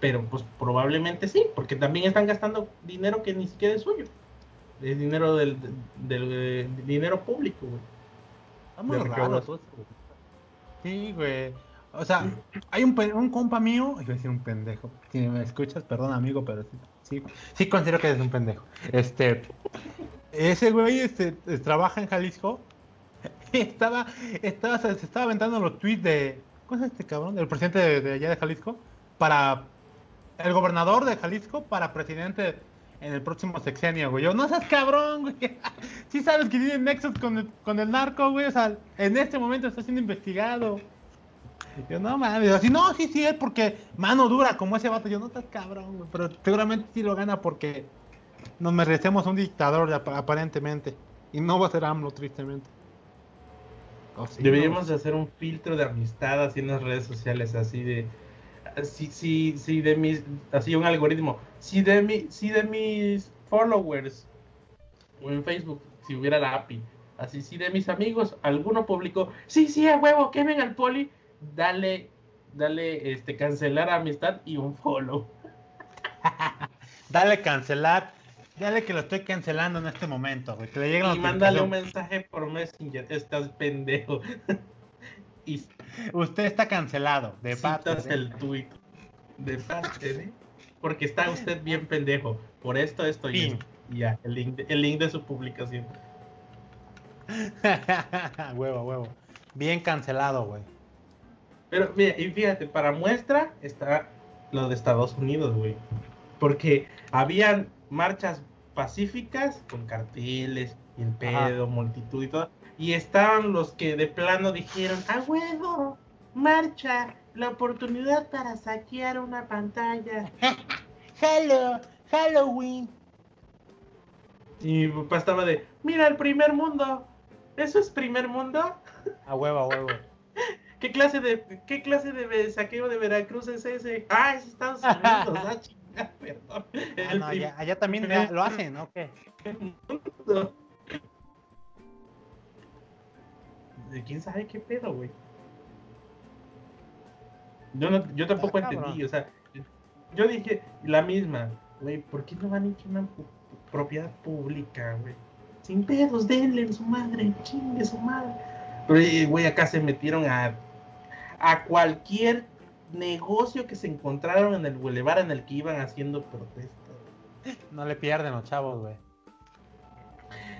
Pero pues probablemente sí, porque también están gastando dinero que ni siquiera es suyo. Es dinero del, del, dinero público, güey. Estamos raros. Sí, güey. O sea, hay un, un compa mío, iba a decir un pendejo. Si me escuchas, perdón, amigo, pero sí, sí, sí considero que eres un pendejo. Este, ese güey este, trabaja en Jalisco. Estaba, estaba, se estaba aventando los tweets de, ¿cómo es este cabrón? Del presidente de, allá de Jalisco, para, el gobernador de Jalisco para presidente en el próximo sexenio, güey. Yo, no seas cabrón, güey. Sí sabes que tiene nexos con el, con el narco, güey. O sea, en este momento está siendo investigado. Yo, no mames. Así, no, sí, sí, es porque mano dura como ese vato. Yo, no estás cabrón, güey. Pero seguramente sí lo gana porque nos merecemos un dictador, aparentemente. Y no va a ser AMLO, tristemente. Oh, Deberíamos de hacer un filtro de amistad así en las redes sociales, así de. Si, si, si de mis. Así un algoritmo. Si de, mi, si de mis followers o en Facebook, si hubiera la API, así, si de mis amigos alguno publicó, sí, sí, a huevo, que ven al poli, dale, dale, este, cancelar amistad y un follow. dale cancelar Dale que lo estoy cancelando en este momento, güey. Que le y mándale un mensaje por Messenger. Estás pendejo. y usted está cancelado. De parte el tweet. De parte de. Porque está usted bien pendejo. Por esto estoy. Ya, el link, de, el link de su publicación. huevo, huevo. Bien cancelado, güey. Pero mira, y fíjate, para muestra está lo de Estados Unidos, güey. Porque habían marchas pacíficas, con carteles, el pedo, multitud y todo. Y estaban los que de plano dijeron, a huevo, marcha, la oportunidad para saquear una pantalla. Hello, Halloween. Y mi papá estaba de, mira el primer mundo. ¿Eso es primer mundo? A huevo, a huevo. ¿Qué clase de qué clase de saqueo de Veracruz es ese? Ah, es Estados Unidos, ah, Perdón. Ah, allá, también lo hacen, ¿no? ¿Qué? ¿Quién sabe qué pedo, güey? Yo, no, yo tampoco entendí, o sea, yo dije la misma, güey, ¿por qué no van a hecho una propiedad pública, güey? Sin pedos, denle en su madre, chingue su madre. Pero, güey, acá se metieron a, a cualquier negocio que se encontraron en el bulevar en el que iban haciendo protestas. No le pierden los chavos, güey.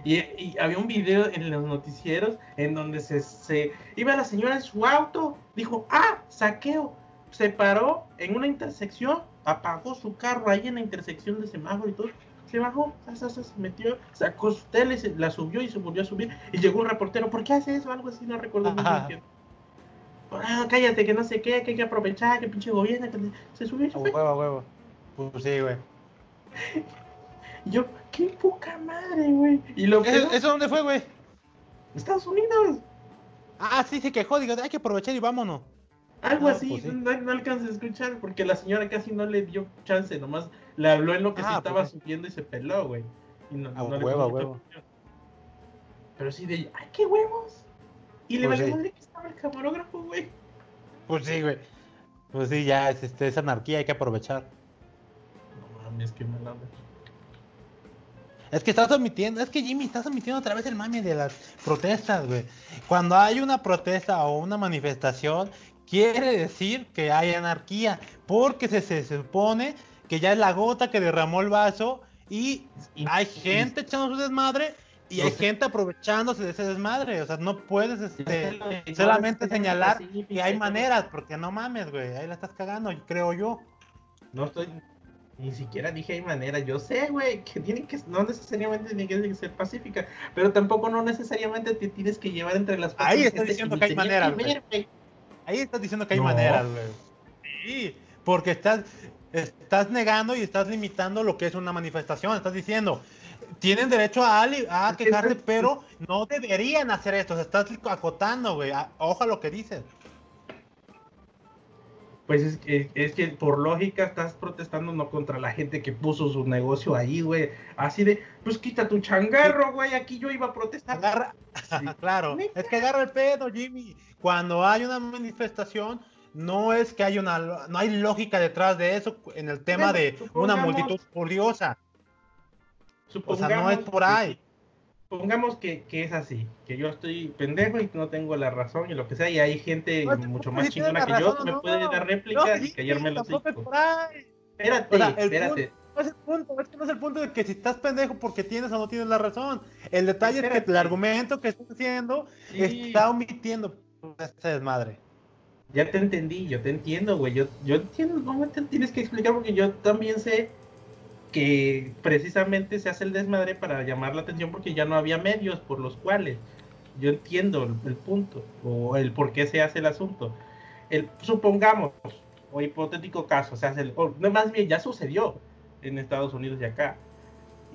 Y, había un video en los noticieros en donde se, se, iba la señora en su auto, dijo, ah, saqueo, se paró en una intersección, apagó su carro ahí en la intersección de semáforo y todo, se bajó, se metió, sacó su tele, se, la subió y se volvió a subir. Y llegó un reportero, ¿por qué hace eso? Algo así, no recuerdo muy bien. Ah, cállate, que no sé qué, que hay que aprovechar, que pinche gobierno, se y se fue. Huevo, huevo. Pues sí, güey. yo, qué poca madre, güey. ¿Y lo ¿Eso, dónde fue, güey? Estados Unidos. Ah, sí, se quejó, digo, hay que aprovechar y vámonos. Algo así, pues no, no alcancé a escuchar porque la señora casi no le dio chance, nomás le habló en lo que se ah, estaba pues subiendo y se peló, güey. Y no, no le huevo, huevo. Pero sí de, ¡ay, qué huevos! Y le pues valió madre que estaba el camarógrafo, güey. Pues sí, güey. Pues sí, ya es, este, es anarquía, hay que aprovechar. No mames, qué mala es que estás omitiendo, es que Jimmy, estás omitiendo otra vez el mami de las protestas, güey. Cuando hay una protesta o una manifestación, quiere decir que hay anarquía, porque se, se supone que ya es la gota que derramó el vaso y hay gente echando su desmadre y hay gente aprovechándose de ese desmadre. O sea, no puedes este, solamente señalar que hay maneras, porque no mames, güey, ahí la estás cagando, creo yo. No estoy, ni siquiera dije hay maneras. Yo sé, güey, que tienen que, no necesariamente tiene que ser pacífica, pero tampoco no necesariamente te tienes que llevar entre las Ahí estás diciendo que hay maneras, Ahí estás diciendo que hay maneras, güey. Sí, porque estás, estás negando y estás limitando lo que es una manifestación. Estás diciendo, tienen derecho a, a quejarse, pero no deberían hacer esto. Se estás acotando, güey. Ojo a lo que dices. Pues es que, es que por lógica estás protestando no contra la gente que puso su negocio ahí, güey. Así de, pues quita tu changarro, güey. Aquí yo iba a protestar. Agarra... claro, es que agarra el pedo, Jimmy. Cuando hay una manifestación, no es que hay una, no hay lógica detrás de eso en el tema de una multitud furiosa. O sea, no es por ahí. Supongamos que, que, es así, que yo estoy pendejo y no tengo la razón y lo que sea, y hay gente mucho más chingona que yo que me puede dar réplicas y callarme los hijos. Espérate, espérate. no es el punto, es que no es el punto de que si estás pendejo porque tienes o no tienes la razón. El detalle es que el argumento que estás haciendo está omitiendo este desmadre. Ya te entendí, yo te entiendo, güey. Yo, yo entiendo, no me tienes que explicar porque yo también sé que precisamente se hace el desmadre para llamar la atención porque ya no había medios por los cuales. Yo entiendo el, punto o el por qué se hace el asunto. El, supongamos, o hipotético caso, se hace el, no, más bien ya sucedió en Estados Unidos y acá.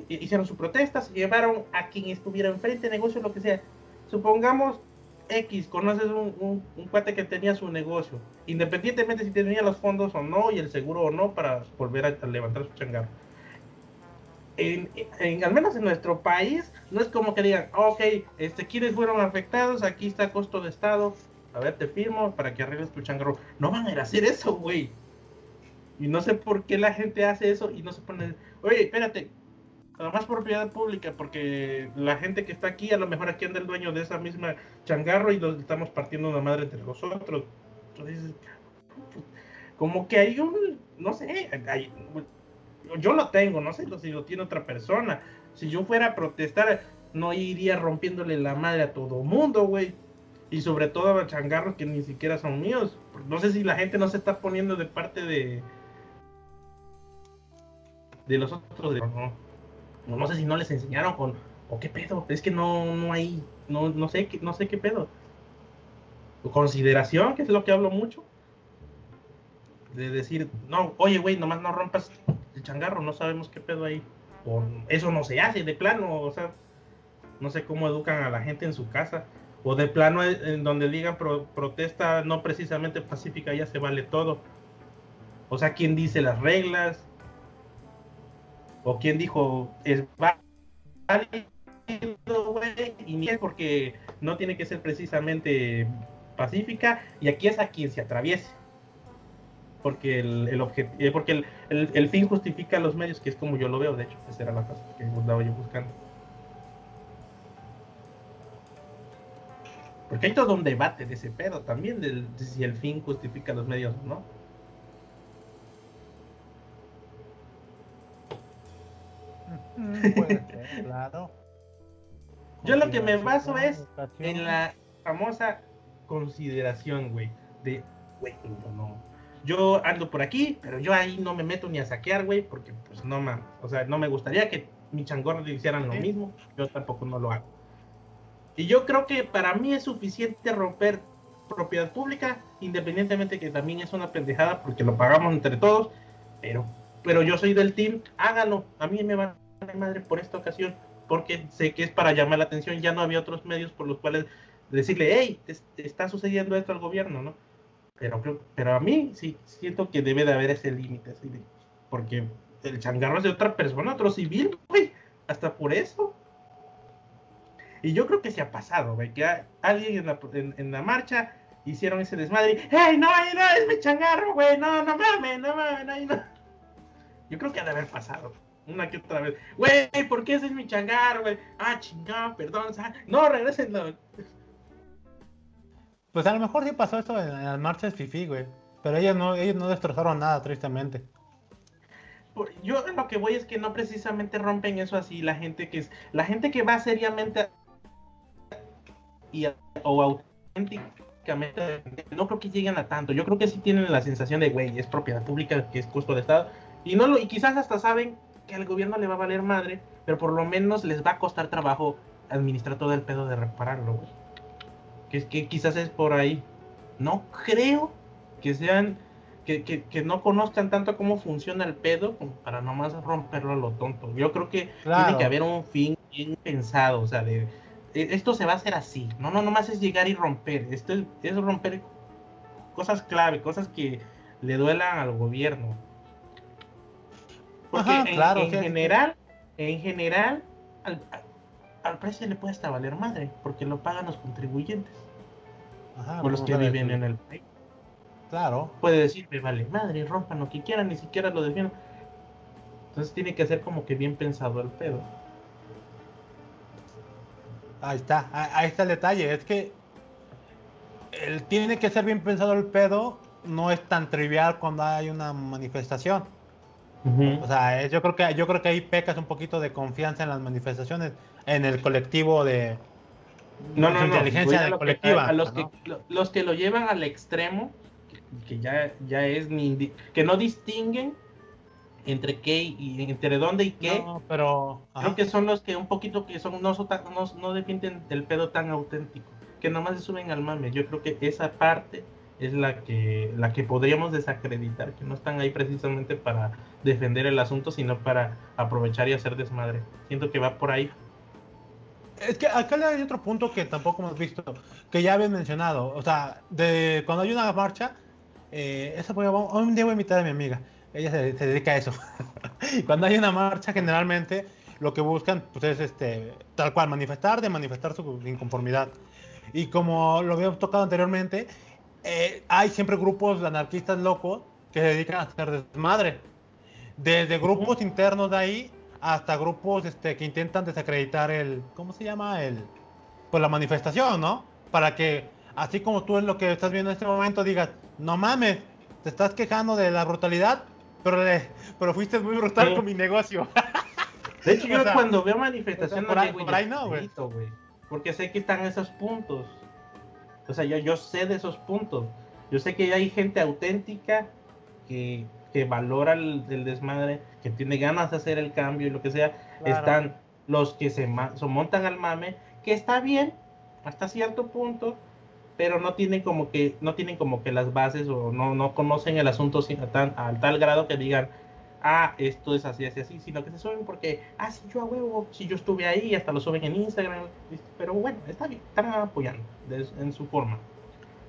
Hicieron su protesta, se llevaron a quien estuviera enfrente, negocio, lo que sea. Supongamos X, conoces un, un, cuate que tenía su negocio, independientemente si tenía los fondos o no y el seguro o no para volver a, levantar su changarro. En, al menos en nuestro país, no es como que digan, ok, este, ¿quiénes fueron afectados? Aquí está costo de estado, a ver, te firmo para que arregles tu changarro. No van a ir a hacer eso, güey. Y no sé por qué la gente hace eso y no se pone, oye, espérate, más propiedad pública, porque la gente que está aquí, a lo mejor aquí anda el dueño de esa misma changarro y nos estamos partiendo una madre entre nosotros. Entonces, como que hay un, no sé, yo lo tengo, no sé si lo tiene otra persona. Si yo fuera a protestar, no iría rompiéndole la madre a todo mundo, güey. Y sobre todo a changarros que ni siquiera son míos. No sé si la gente no se está poniendo de parte de de los otros. No no sé si no les enseñaron con, o qué pedo, es que no, no hay, no, no sé, no sé qué pedo. Consideración, que es lo que hablo mucho. De decir, no, oye, güey, nomás no rompas changarro, no sabemos qué pedo ahí. O eso no se hace de plano, o sea, no sé cómo educan a la gente en su casa. O de plano en donde digan protesta no precisamente pacífica, ya se vale todo. O sea, ¿quién dice las reglas? o quién dijo es válido, y ni porque no tiene que ser precisamente pacífica, y aquí es a quien se atraviese. Porque el, el eh, porque el, fin justifica los medios, que es como yo lo veo, de hecho, esa era la frase que andaba yo buscando. Porque hay todo un debate de ese pedo también, de si el fin justifica los medios o no. Mm, puede claro. Yo lo que me baso es en la famosa consideración, güey, de, güey, no, yo ando por aquí, pero yo ahí no me meto ni a saquear, güey, porque pues no me, o sea, no me gustaría que mi changorro hicieran lo mismo, yo tampoco no lo hago. Y yo creo que para mí es suficiente romper propiedad pública, independientemente que también es una pendejada porque lo pagamos entre todos, pero, pero yo soy del team, hágalo, a mí me va a madre por esta ocasión, porque sé que es para llamar la atención, ya no había otros medios por los cuales decirle, hey, está sucediendo esto al gobierno, ¿no? Pero, pero a mí sí siento que debe de haber ese límite, porque el changarro es de otra persona, otro civil, güey, hasta por eso. Y yo creo que se ha pasado, güey, que alguien en la, en, la marcha hicieron ese desmadre. ¡Hey, no, no, es mi changarro, güey! No, no mames, no mames, no. Yo creo que ha de haber pasado. Una que otra vez. Güey, ¿por qué ese es mi changarro, güey? Ah, chingado, perdón. No, regresenlo. Pues a lo mejor sí pasó esto en, las marchas FIFI, güey. Pero ellos no, ellos no destrozaron nada, tristemente. Yo lo que voy es que no precisamente rompen eso así. La gente que es, la gente que va seriamente y, o auténticamente, no creo que lleguen a tanto. Yo creo que sí tienen la sensación de, güey, es propiedad pública, que es costo de Estado. Y, no lo, y quizás hasta saben que al gobierno le va a valer madre, pero por lo menos les va a costar trabajo administrar todo el pedo de repararlo, güey. Que, que quizás es por ahí. No creo que sean, que, que, no conozcan tanto cómo funciona el pedo para nomás romperlo a lo tonto. Yo creo que tiene que haber un fin bien pensado, o sea, de esto se va a hacer así. No, no, nomás es llegar y romper. Esto es, romper cosas clave, cosas que le duelan al gobierno. Porque en, general, en general, al, precio le puede hasta valer madre, porque lo pagan los contribuyentes. Ajá, o los que viven en el país. Claro. Puede decirme, vale, madre, rompan lo que quieran, ni siquiera lo defiendan. Entonces tiene que ser como que bien pensado el pedo. Ahí está, ahí está el detalle. Es que el, tiene que ser bien pensado el pedo. No es tan trivial cuando hay una manifestación. O sea, yo creo que yo creo que ahí pecas un poquito de confianza en las manifestaciones, en el colectivo de no, no, inteligencia colectiva. a, los, que, los que lo llevan al extremo, que, ya, ya es que no distinguen entre qué y entre dónde y qué. pero creo que son los que un poquito que son no, no, no defienden el pedo tan auténtico, que nomás se suben al mame. Yo creo que esa parte es la que la que podríamos desacreditar, que no están ahí precisamente para defender el asunto, sino para aprovechar y hacer desmadre. Siento que va por ahí. Es que acá hay otro punto que tampoco hemos visto, que ya habían mencionado. O sea, de cuando hay una marcha, eh, esa voy un día voy a invitar a mi amiga ella se, dedica a eso. Cuando hay una marcha, generalmente lo que buscan pues, es este, tal cual, manifestar, de manifestar su inconformidad. Y como lo habíamos tocado anteriormente, eh, hay siempre grupos anarquistas locos que se dedican a hacer desmadre. Desde grupos internos de ahí hasta grupos este, que intentan desacreditar el, ¿cómo se llama? El, pues la manifestación, ¿no? Para que, así como tú es lo que estás viendo en este momento, digas, no mames, te estás quejando de la brutalidad, pero, pero fuiste muy brutal con mi negocio. De hecho, yo cuando veo manifestaciones por ahí, no, güey. Porque sé que están esos puntos. O sea, yo, yo sé de esos puntos. Yo sé que hay gente auténtica que, que valora el, desmadre, que tiene ganas de hacer el cambio y lo que sea. Están los que se, se montan al mame, que está bien hasta cierto punto, pero no tienen como que no tienen como que las bases o no, no conocen el asunto a, tan, tal grado que digan ah esto es así así así sino que se suben porque ah sí yo a huevo si yo estuve ahí hasta lo suben en Instagram pero bueno está bien están apoyando en su forma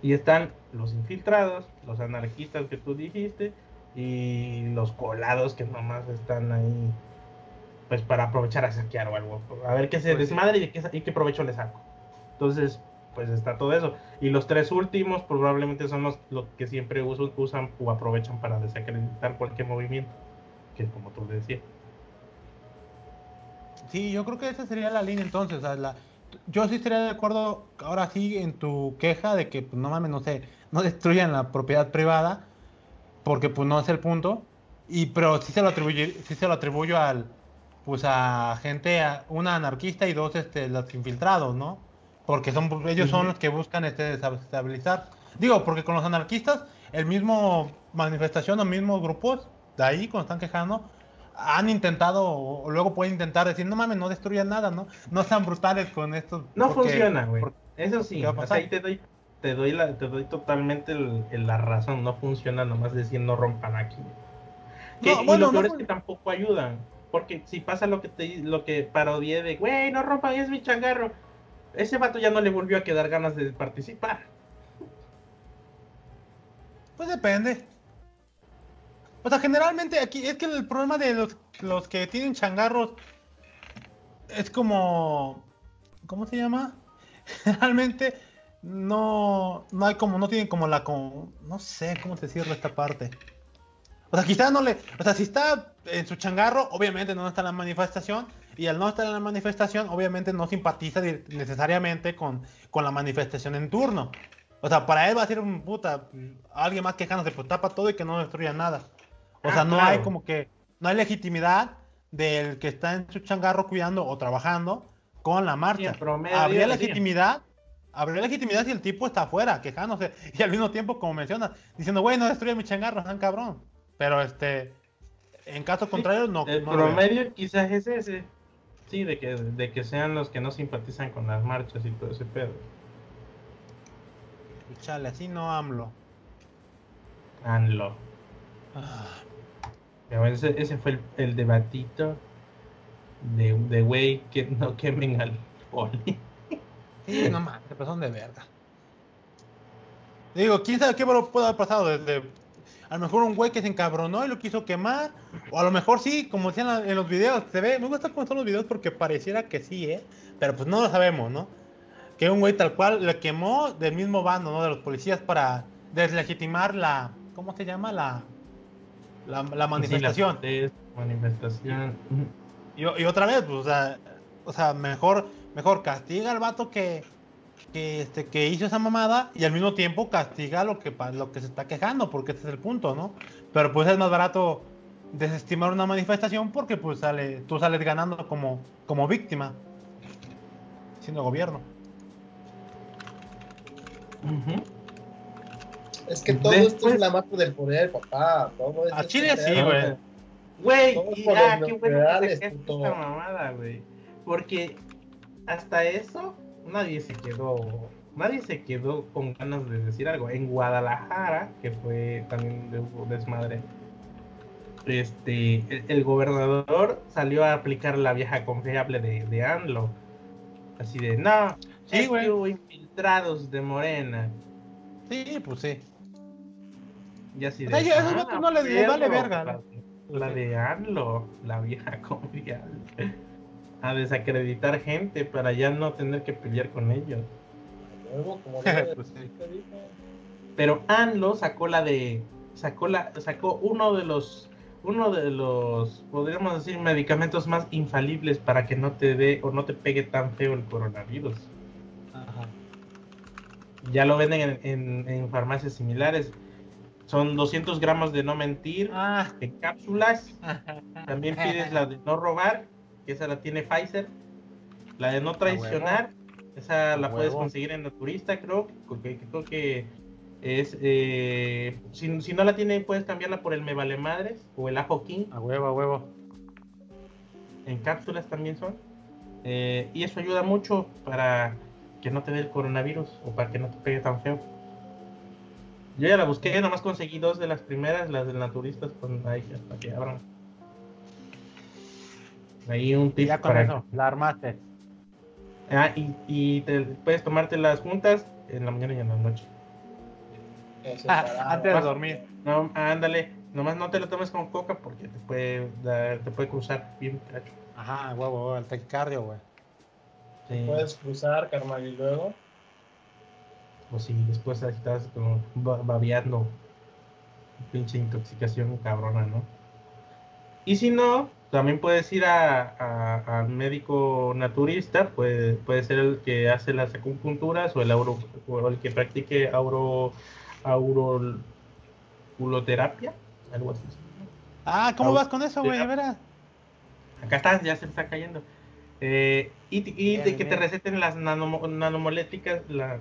y están los infiltrados los anarquistas que tú dijiste y los colados que nomás están ahí pues para aprovechar a saquear o algo a ver qué se pues desmadre y qué, y qué provecho le saco entonces pues está todo eso. Y los tres últimos probablemente son los, que siempre usan, usan o aprovechan para desacreditar cualquier movimiento, que es como tú decías. Sí, yo creo que esa sería la línea entonces. yo sí estaría de acuerdo ahora sí en tu queja de que pues, no mames, no sé, no destruyan la propiedad privada, porque pues no es el punto. Y pero sí se lo atribuyo, sí se lo atribuyo al pues a gente, a, una anarquista y dos este los infiltrados, ¿no? porque son ellos son los que buscan este, desestabilizar. Digo, porque con los anarquistas el mismo manifestación o mismos grupos de ahí cuando están quejando han intentado o luego pueden intentar decir no mames no destruyan nada no no sean brutales con esto no funciona güey eso sí ahí te doy te doy la te doy totalmente la razón no funciona nomás decir no rompan aquí y lo peor es que tampoco ayudan porque si pasa lo que te lo que parodié de güey no rompan es mi changarro ese vato ya no le volvió a quedar ganas de participar pues depende o sea, generalmente aquí es que el problema de los, los que tienen changarros es como. ¿Cómo se llama? Generalmente no, no hay como, no tienen como la. Como, no sé cómo decirlo esta parte. O sea, quizás no le. O sea, si está en su changarro, obviamente no está en la manifestación. Y al no estar en la manifestación, obviamente no simpatiza necesariamente con, con la manifestación en turno. O sea, para él va a ser un puta. Alguien más quejándose, pues tapa todo y que no destruya nada. O sea, ah, no hay como que, no hay legitimidad del que está en su changarro cuidando o trabajando con la marcha. habría legitimidad, habría legitimidad si el tipo está afuera quejándose y al mismo tiempo, como mencionas, diciendo, güey, no destruye mi changarro, tan cabrón. Pero este, en caso contrario, no. El promedio quizás es ese. Sí, de que, de que sean los que no simpatizan con las marchas y todo ese pedo. Chale, así no AMLO. AMLO. Ah. Ese, ese fue el, debatito de güey que no quemen al poli. Sí, no mames, se pasaron de verga. Digo, quién sabe qué puede haber pasado desde. A lo mejor un güey que se encabronó y lo quiso quemar. O a lo mejor sí, como decían en los videos, se ve. Me gusta cómo son los videos porque pareciera que sí, ¿eh? Pero pues no lo sabemos, ¿no? Que un güey tal cual le quemó del mismo bando, ¿no? De los policías para deslegitimar la. ¿Cómo se llama? La la, manifestación. manifestación. Y, otra vez, pues, o sea, mejor, mejor castiga al vato que, que, este, que hizo esa mamada y al mismo tiempo castiga lo que, lo que se está quejando, porque ese es el punto, ¿no? Pero pues es más barato desestimar una manifestación porque pues sale, tú sales ganando como, como víctima, siendo gobierno. Es que todo esto es la mano del poder, papá. Todo A Chile sí, güey. Güey, y ah, qué bueno que esta mamada, güey. Porque hasta eso nadie se quedó, nadie se quedó con ganas de decir algo. En Guadalajara, que fue también de desmadre, este, el, gobernador salió a aplicar la vieja confiable de, de ANLO. Así de, no, sí, güey. infiltrados de Morena. Sí, pues sí. Ya sí de, ah, no le, vale verga. La, de ANLO, la vieja confiable. A desacreditar gente para ya no tener que pelear con ellos. Pues Pero ANLO sacó la de. Sacó la. Sacó uno de los. Uno de los, podríamos decir, medicamentos más infalibles para que no te dé o no te pegue tan feo el coronavirus. Ajá. Ya lo venden en, en farmacias similares son 200 gramos de no mentir ah. en cápsulas. También pides la de no robar, que esa la tiene Pfizer. La de no traicionar, esa la puedes conseguir en Naturista, creo. Que, creo que es. Eh, si, no la tiene, puedes cambiarla por el Me Vale Madres o el Ajo King. A huevo, a huevo. En cápsulas también son. Eh, y eso ayuda mucho para que no te dé el coronavirus o para que no te pegue tan feo. Yo ya la busqué, nomás conseguí dos de las primeras, las del naturistas, pues ahí para que abran. Ahí un tip ya para eso, la armaste. Ah, y, y te, puedes tomarte las juntas en la mañana y en la noche. Ah, antes de dormir. No, ándale, nomás no te lo tomes con coca porque te puede te puede cruzar bien cacho. Ajá, huevo, huevo, el taquicardio, güey. Sí. Puedes cruzar, carnal, y luego o si después estás como babeando, pinche intoxicación cabrona, ¿no? Y si no, también puedes ir a, al médico naturista, puede, puede ser el que hace las acupunturas o el, auro, o el que practique auro, auroculoterapia, algo así. Ah, ¿cómo vas con eso, güey? Acá está, ya se está cayendo. Eh, y, y de que te receten las nanomoléticas, la,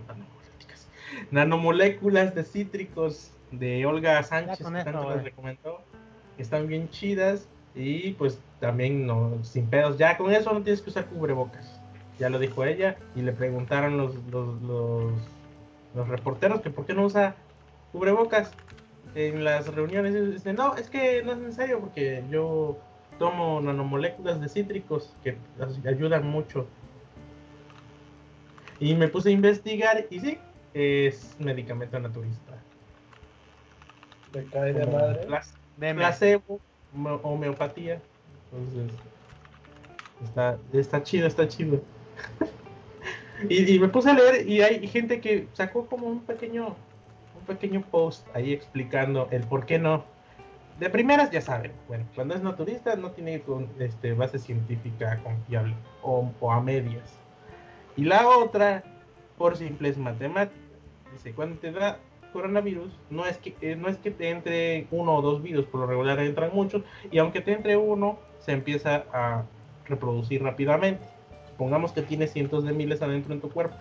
nanomoléculas de cítricos de Olga Sánchez, que tanto recomendó. Están bien chidas y pues también no, sin pedos. Ya con eso no tienes que usar cubrebocas. Ya lo dijo ella y le preguntaron los, los, los, los reporteros que por qué no usa cubrebocas en las reuniones. Dice, no, es que no es necesario porque yo tomo nanomoléculas de cítricos que ayudan mucho. Y me puse a investigar y sí, es medicamento naturista. Me cae de madre. placebo, homeopatía. Entonces, está, está chido, está chido. y, me puse a leer y hay gente que sacó como un pequeño, un pequeño post ahí explicando el por qué no. De primeras ya saben, bueno, cuando es naturista no tiene este, base científica confiable o, o a medias. Y la otra, por simples matemáticas. Dice, cuando te da coronavirus, no es que eh, no es que te entre uno o dos virus, por lo regular entran muchos, y aunque te entre uno, se empieza a reproducir rápidamente. Supongamos que tienes cientos de miles adentro en tu cuerpo.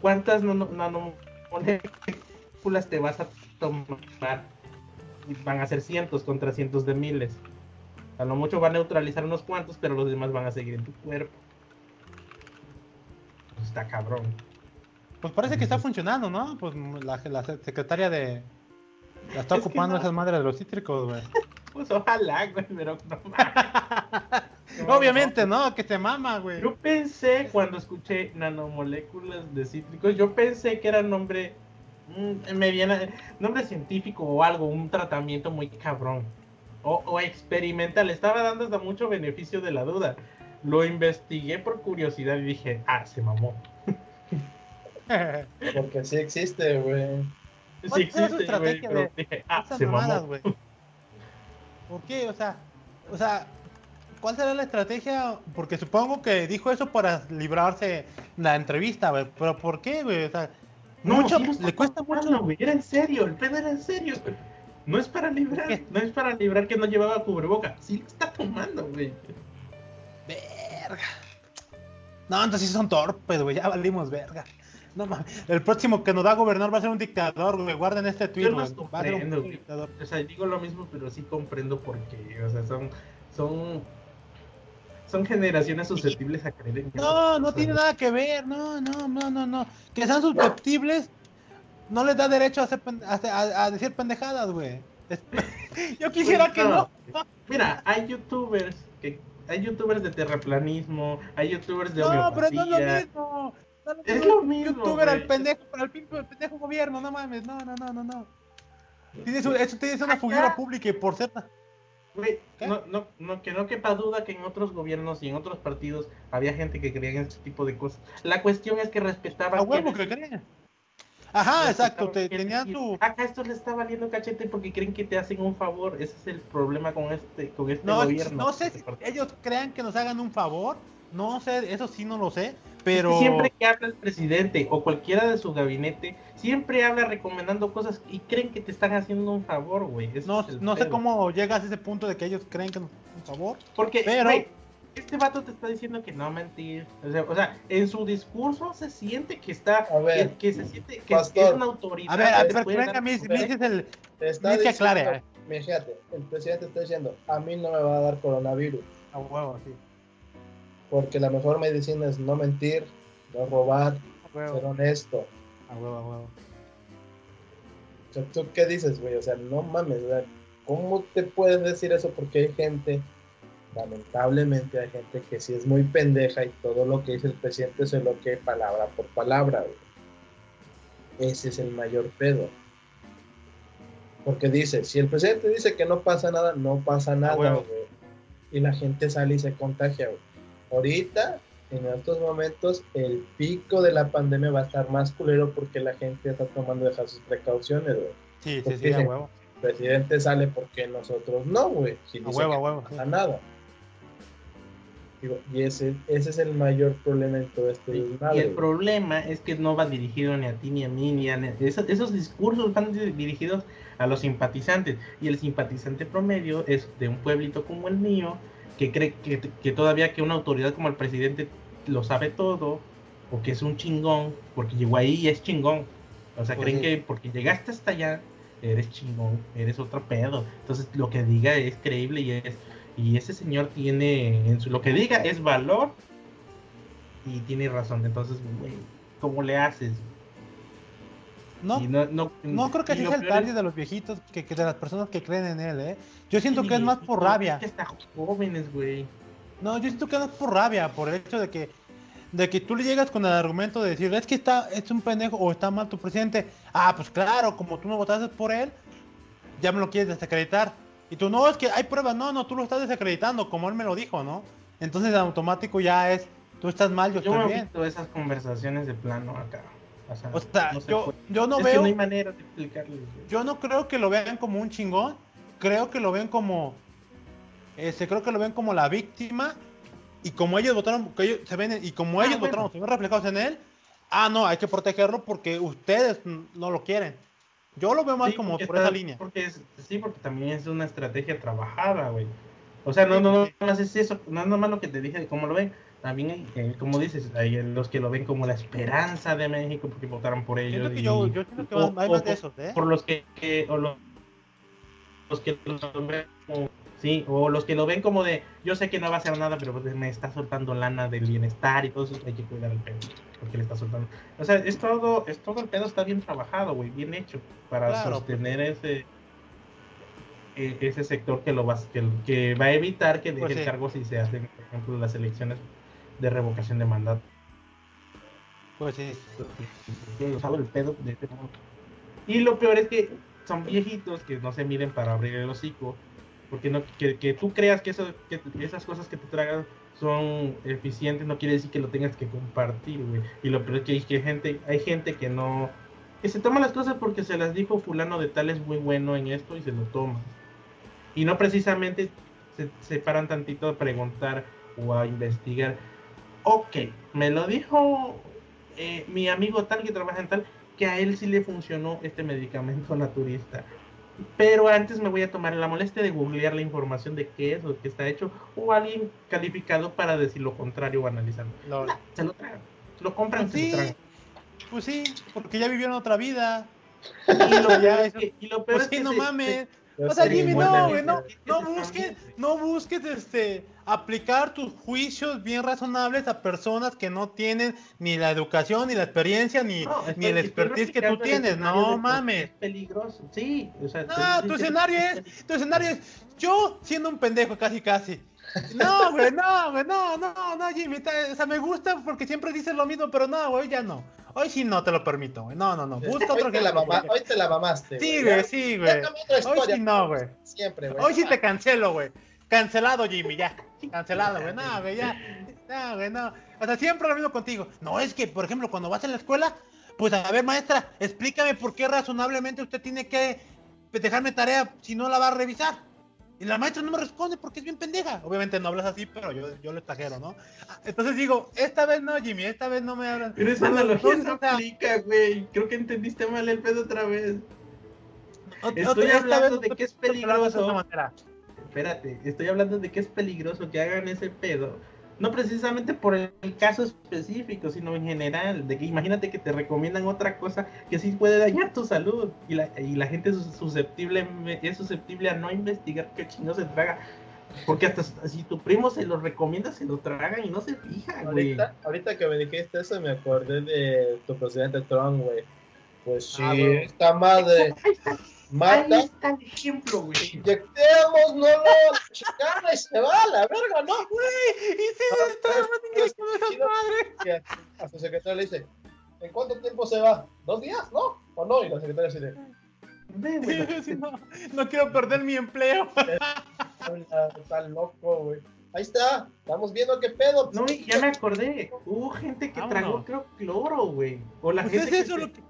¿Cuántas nanomoléculas te vas a tomar? Van a ser cientos contra cientos de miles. A lo mucho va a neutralizar unos cuantos, pero los demás van a seguir en tu cuerpo. Está cabrón. Pues parece que está funcionando, ¿no? Pues la, secretaria de. La está ocupando esas madres de los cítricos, güey. Pues ojalá, güey, pero no Obviamente, ¿no? Que se mama, güey. Yo pensé, cuando escuché nanomoléculas de cítricos, yo pensé que era nombre. Mm, mediana, nombre científico o algo, un tratamiento muy cabrón. O, o experimental. Estaba dando hasta mucho beneficio de la duda. Lo investigué por curiosidad y dije, ah, se mamó. Porque sí existe, güey. Sí existe, güey. ah, se güey. ¿Por qué? O sea, o sea, ¿cuál será la estrategia? Porque supongo que dijo eso para librarse la entrevista, güey. Pero ¿por qué, güey? O sea, no, mucho, le cuesta mucho. Güey. Era en serio, el pedo era en serio. No es para librar, no es para librar que no llevaba cubreboca. Sí lo está tomando, güey. Verga. No, entonces son torpes, güey. Ya valimos verga. No mames. El próximo que nos va a gobernar va a ser un dictador, güey. Guarden este tweet, güey. Va a ser un dictador. O sea, digo lo mismo, pero sí comprendo por qué. O sea, son. son son generaciones susceptibles a creer en No, no tiene nada que ver, no, no, no, no, no. Que sean susceptibles no les da derecho a, hacer a, decir pendejadas, güey. Yo quisiera que no. Mira, hay youtubers que hay youtubers de terraplanismo, hay youtubers de No, pero no es lo mismo es lo mismo. Youtuber al pendejo, al pendejo gobierno, no mames, no, no, no, no, no. Tienes, eso tienes una figura pública y por ser. Güey, no, no, no, que no quepa duda que en otros gobiernos y en otros partidos había gente que creía en este tipo de cosas. La cuestión es que respetaban. A huevo que, creían. Ajá, exacto, te, tenían tu... Acá esto le está valiendo cachete porque creen que te hacen un favor, ese es el problema con este, con este gobierno. No sé si ellos crean que nos hagan un favor, no sé, eso sí no lo sé, pero... siempre que habla el presidente o cualquiera de su gabinete, siempre habla recomendando cosas y creen que te están haciendo un favor, güey. No, no sé cómo llegas a ese punto de que ellos creen que nos un favor. Porque, pero... este vato te está diciendo que no mentir. O sea, en su discurso se siente que está, que, se siente que, es una autoridad. A ver, a ver, venga, me dices el... Te está diciendo, aclare. Fíjate, el presidente está diciendo, a mí no me va a dar coronavirus. A huevo, sí. Porque la mejor medicina es no mentir, no robar, ser honesto. A huevo, a huevo. O sea, ¿tú qué dices, güey? O sea, no mames, ¿cómo te puedes decir eso? Porque hay gente, lamentablemente hay gente que sí es muy pendeja y todo lo que dice el presidente se lo que palabra por palabra, güey. Ese es el mayor pedo. Porque dice, si el presidente dice que no pasa nada, no pasa nada, güey. Y la gente sale y se contagia, güey ahorita, en estos momentos, el pico de la pandemia va a estar más culero porque la gente está tomando dejar sus precauciones, güey. Sí, sí, sí, a huevo. El presidente sale porque nosotros no, güey. a huevo, a huevo. No pasa nada. y ese, ese es el mayor problema en todo este y, y el problema es que no va dirigido ni a ti ni a mí ni a esos, esos discursos van dirigidos a los simpatizantes y el simpatizante promedio es de un pueblito como el mío que cree que, todavía que una autoridad como el presidente lo sabe todo, o que es un chingón, porque llegó ahí y es chingón. O sea, pues creen que porque llegaste hasta allá, eres chingón, eres otro pedo. Entonces lo que diga es creíble y es y ese señor tiene en su, lo que diga es valor y tiene razón. Entonces, güey, ¿cómo le haces? No, no, creo que sea el target de los viejitos, que, de las personas que creen en él, ¿eh? Yo siento que es más por rabia. Es que jóvenes, güey. No, yo siento que es más por rabia, por el hecho de que de que tú le llegas con el argumento de decir, es que está, es un pendejo o está mal tu presidente. Ah, pues claro, como tú no votaste por él, ya me lo quieres desacreditar. Y tú, no, es que hay pruebas, no, no, tú lo estás desacreditando, como él me lo dijo, ¿no? Entonces, en automático ya es, tú estás mal, yo, estoy bien. Yo esas conversaciones de plano acá. O sea, yo, yo no veo. no hay manera de explicarlo. Yo no creo que lo vean como un chingón. Creo que lo ven como. Este, creo que lo ven como la víctima. Y como ellos votaron, que ellos se ven, y como ah, ellos votaron, se ven reflejados en él. Ah, no, hay que protegerlo porque ustedes no lo quieren. Yo lo veo más como por esa línea. Porque sí, porque también es una estrategia trabajada, güey. O sea, no, no, no, es eso, no es nomás lo que te dije de cómo lo ven. También, hay, eh, como dices, hay los que lo ven como la esperanza de México porque votaron por ellos. Y, yo, yo creo que hay más de esos, ¿eh? Por los que, o los, los que lo ven como, sí, o los que lo ven como de, yo sé que no va a hacer nada, pero pues me está soltando lana del bienestar y todo eso, hay que cuidar el pedo porque le está soltando. O sea, es todo, es todo el pedo está bien trabajado, güey, bien hecho para sostener ese e, ese sector que lo va que, que va a evitar que deje pues el cargo si se hacen, por ejemplo, las elecciones de revocación de mandato. Pues sí. el pedo de este Y lo peor es que son viejitos que no se miden para abrir el hocico. Porque no, que, que tú creas que, eso, que esas cosas que te tragan son eficientes no quiere decir que lo tengas que compartir, güey. Y lo peor es que hay, que gente, hay gente que no... Que se toma las cosas porque se las dijo fulano de tal es muy bueno en esto y se lo toma. Y no precisamente se, se paran tantito a preguntar o a investigar. Ok, me lo dijo eh, mi amigo tal que trabaja en tal, que a él sí le funcionó este medicamento naturista pero antes me voy a tomar la molestia de googlear la información de qué es o qué está hecho o alguien calificado para decir lo contrario o analizarlo. se lo tragan, lo compran, pues se lo tragan. Pues sí, porque ya vivieron otra vida. Y lo, ya es que, y lo peor pues es que no mames. O sea, Jimmy, no, güey, no, no busques, no busques este aplicar tus juicios bien razonables a personas que no tienen ni la educación, ni la experiencia, ni, ni el expertise que tú tienes. No mames. Es peligroso, sí. O sea, no, tu escenario es, tu escenario es yo siendo un pendejo casi casi. No, güey, no, güey, no, no, no, Jimmy. o sea, me gusta porque siempre dices lo mismo, pero no, güey, ya no. Hoy sí no te lo permito, güey. No, no, no. Busca otro que la mamá, Hoy te la mamaste. Sí, güey, sí, güey. Hoy sí no, güey. Siempre, güey. Hoy sí te cancelo, güey. Cancelado, Jimmy, ya. Cancelado, güey. No, güey, ya. No, güey, no. O sea, siempre lo mismo contigo. No, es que, por ejemplo, cuando vas a la escuela, pues a ver, maestra, explícame por qué razonablemente usted tiene que dejarme tarea si no la va a revisar. Y la maestra no me responde porque es bien pendeja. Obviamente no hablas así, pero yo, yo lo exagero, ¿no? Entonces digo, esta vez no, Jimmy, esta vez no me hablan. Pero esa analogía no, aplica, güey. Creo que entendiste mal el pedo otra vez. Estoy hablando de que es peligroso. Espérate, estoy hablando de que es peligroso que hagan ese pedo no precisamente por el caso específico, sino en general, de que imagínate que te recomiendan otra cosa que sí puede dañar tu salud y la, y la gente es susceptible, es susceptible a no investigar qué chino se traga. Porque hasta si tu primo se lo recomienda, se lo tragan y no se fijan, güey. Ahorita, que me dijiste eso, me acordé de tu presidente Trump, güey. Pues sí, ah, esta madre mata. Ahí está el ejemplo, güey. Inyectemos, no lo chingada y se va a la verga, ¿no? Güey, y se ah, está inyectando esa madre. A su secretario le dice, ¿en cuánto tiempo se va? ¿Dos días? ¿No? ¿O no? Y la secretaria dice, no, no quiero perder mi empleo. Está loco, güey. Ahí está, estamos viendo qué pedo. No, ya me acordé. Hubo gente que tragó, creo, cloro, güey. O la pues gente. Es eso lo, que,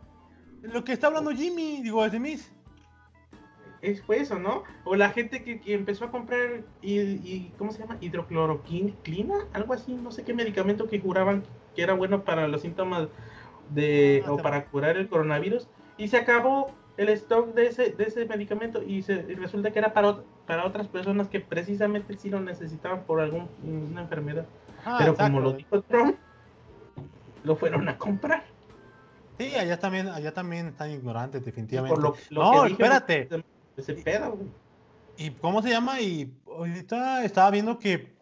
lo que está hablando Jimmy, digo, es de mis es, fue eso, ¿no? O la gente que, empezó a comprar, y, ¿cómo se llama? Hidrocloroquina, algo así, no sé qué medicamento que juraban que era bueno para los síntomas de, ah, o para curar el coronavirus, y se acabó el stock de ese, de ese medicamento y, se, resulta que era para, para otras personas que precisamente sí lo necesitaban por alguna enfermedad. Ah, Pero como lo dijo Trump, lo fueron a comprar. Sí, allá también, allá también están ignorantes, definitivamente. no, espérate. Ese pedo, güey. ¿Y cómo se llama? Y ahorita estaba viendo que,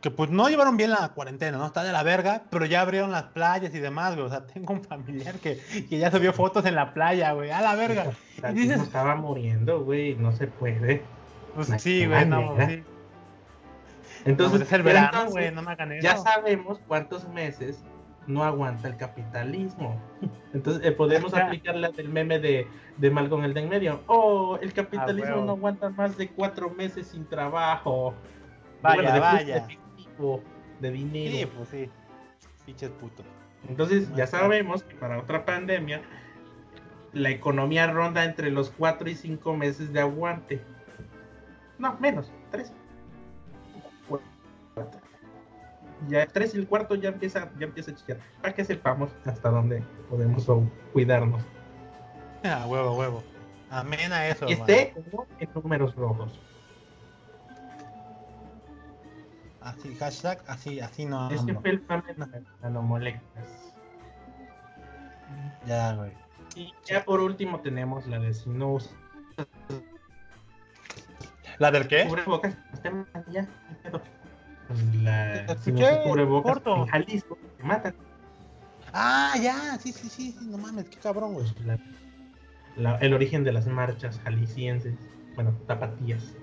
que pues no llevaron bien la cuarentena, ¿no? Está de la verga, pero ya abrieron las playas y demás, güey. O sea, tengo un familiar que, que ya subió fotos en la playa, güey. A la verga. Y dices, estaba muriendo, güey. No se puede. Pues sí, güey, no, sí. Entonces, el verano, güey, no me hagan eso. Ya sabemos cuántos meses no aguanta el capitalismo. Entonces eh, podemos aplicarle del meme de, de Malcolm el de en medio. Oh, el capitalismo ah, no aguanta más de cuatro meses sin trabajo. Vaya, de vaya. De, dinero. Sí, pues sí. Puto. Entonces ya sabemos que para otra pandemia la economía ronda entre los cuatro y cinco meses de aguante. No, menos, tres ya 3 y el cuarto ya empieza, ya empieza a chillar. Para que sepamos hasta dónde podemos cuidarnos. Ah, huevo, huevo. Amén a eso. Y esté en números rojos. Así, hashtag, así, así no. Este fue el nanomoléculas. Ya, güey. Y ya por último tenemos la de Sinus. ¿La del qué? Cubrebocas. Ya, la, si no corto. en Jalisco, te matan. Ah, ya, sí, sí, sí, no mames, qué cabrón, güey. El origen de las marchas jaliscienses, bueno, tapatías.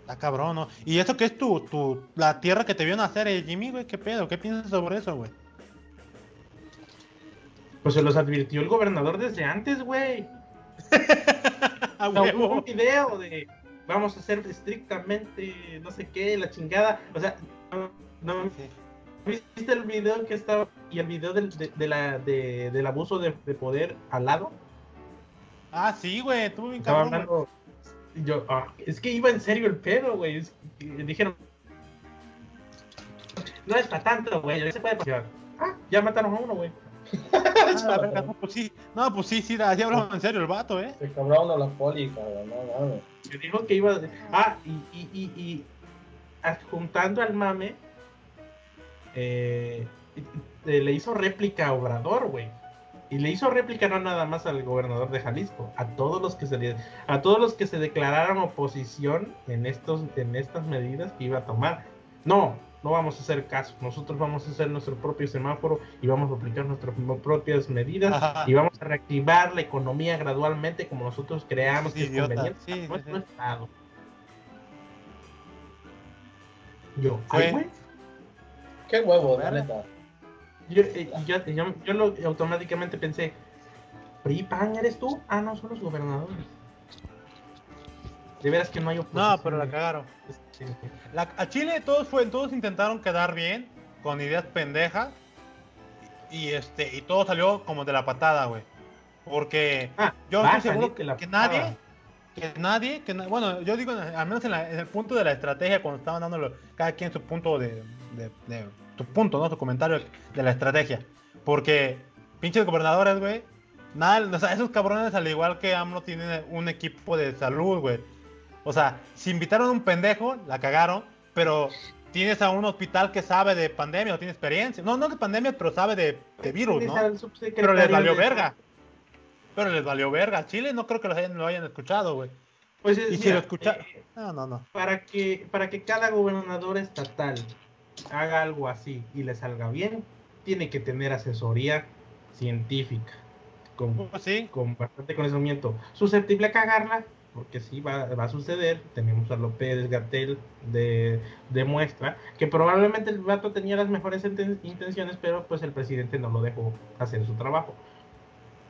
Está cabrón, ¿no? ¿Y eso qué es tu, tu, la tierra que te vio nacer, eh, Jimmy, güey? ¿Qué pedo? ¿Qué piensas sobre eso, güey? Pues se los advirtió el gobernador desde antes, güey. a huevo. un video de vamos a hacer estrictamente no sé qué, la chingada. O sea, no, ¿viste el video que estaba y el video del, de, la, del abuso de, poder al lado? Ah, sí, güey, estuvo bien Estaba hablando. Yo, ah, es que iba en serio el pedo, güey. Dijeron, no es para tanto, güey, se puede pasar. Ah, ya mataron a uno, güey. Ah, no, pues sí, no, pues sí, sí, así hablamos en serio el vato, ¿eh? Se cobraron a la poli, cabrón, no mames. Se dijo que iba. Ah, y, y, y, y adjuntando al mame, eh, le hizo réplica a Obrador, güey. Y le hizo réplica no nada más al gobernador de Jalisco, a todos los que se a todos los que se declararon oposición en estos en estas medidas que iba a tomar. No, no vamos a hacer caso. Nosotros vamos a hacer nuestro propio semáforo y vamos a aplicar nuestras propias medidas y vamos a reactivar la economía gradualmente como nosotros creamos que es conveniente sí, nuestro estado. Yo, güey. Qué huevo, la neta. Yo, eh, yo, yo, yo, lo, automáticamente pensé, ¿PRI, PAN, eres tú? Ah, no, son los gobernadores. De veras que no hay oposición. No, pero la cagaron. a Chile todos fue, todos intentaron quedar bien con ideas pendejas y este y todo salió como de la patada, güey. Porque ah, yo estoy seguro que, nadie que nadie, que bueno, yo digo al menos en, el punto de la estrategia cuando estaban dándolo cada quien su punto de, de, su punto, ¿no? Su comentario de la estrategia. Porque pinches gobernadores, güey, nada, o sea, esos cabrones al igual que AMLO tienen un equipo de salud, güey o sea, si invitaron a un pendejo, la cagaron, pero tienes a un hospital que sabe de pandemia o tiene experiencia. No, no de pandemia, pero sabe de, virus, ¿no? Pero les valió verga. Pero les valió verga. Chile no creo que lo hayan, lo hayan escuchado, güey. Pues y si lo escucharon. Eh, no, no, no. Para que, para que cada gobernador estatal haga algo así y le salga bien, tiene que tener asesoría científica. Con, pues ¿Sí? con bastante conocimiento. Susceptible a cagarla, porque sí va, va, a suceder. Tenemos a López Gatel de, de, muestra que probablemente el vato tenía las mejores intenciones, pero pues el presidente no lo dejó hacer su trabajo.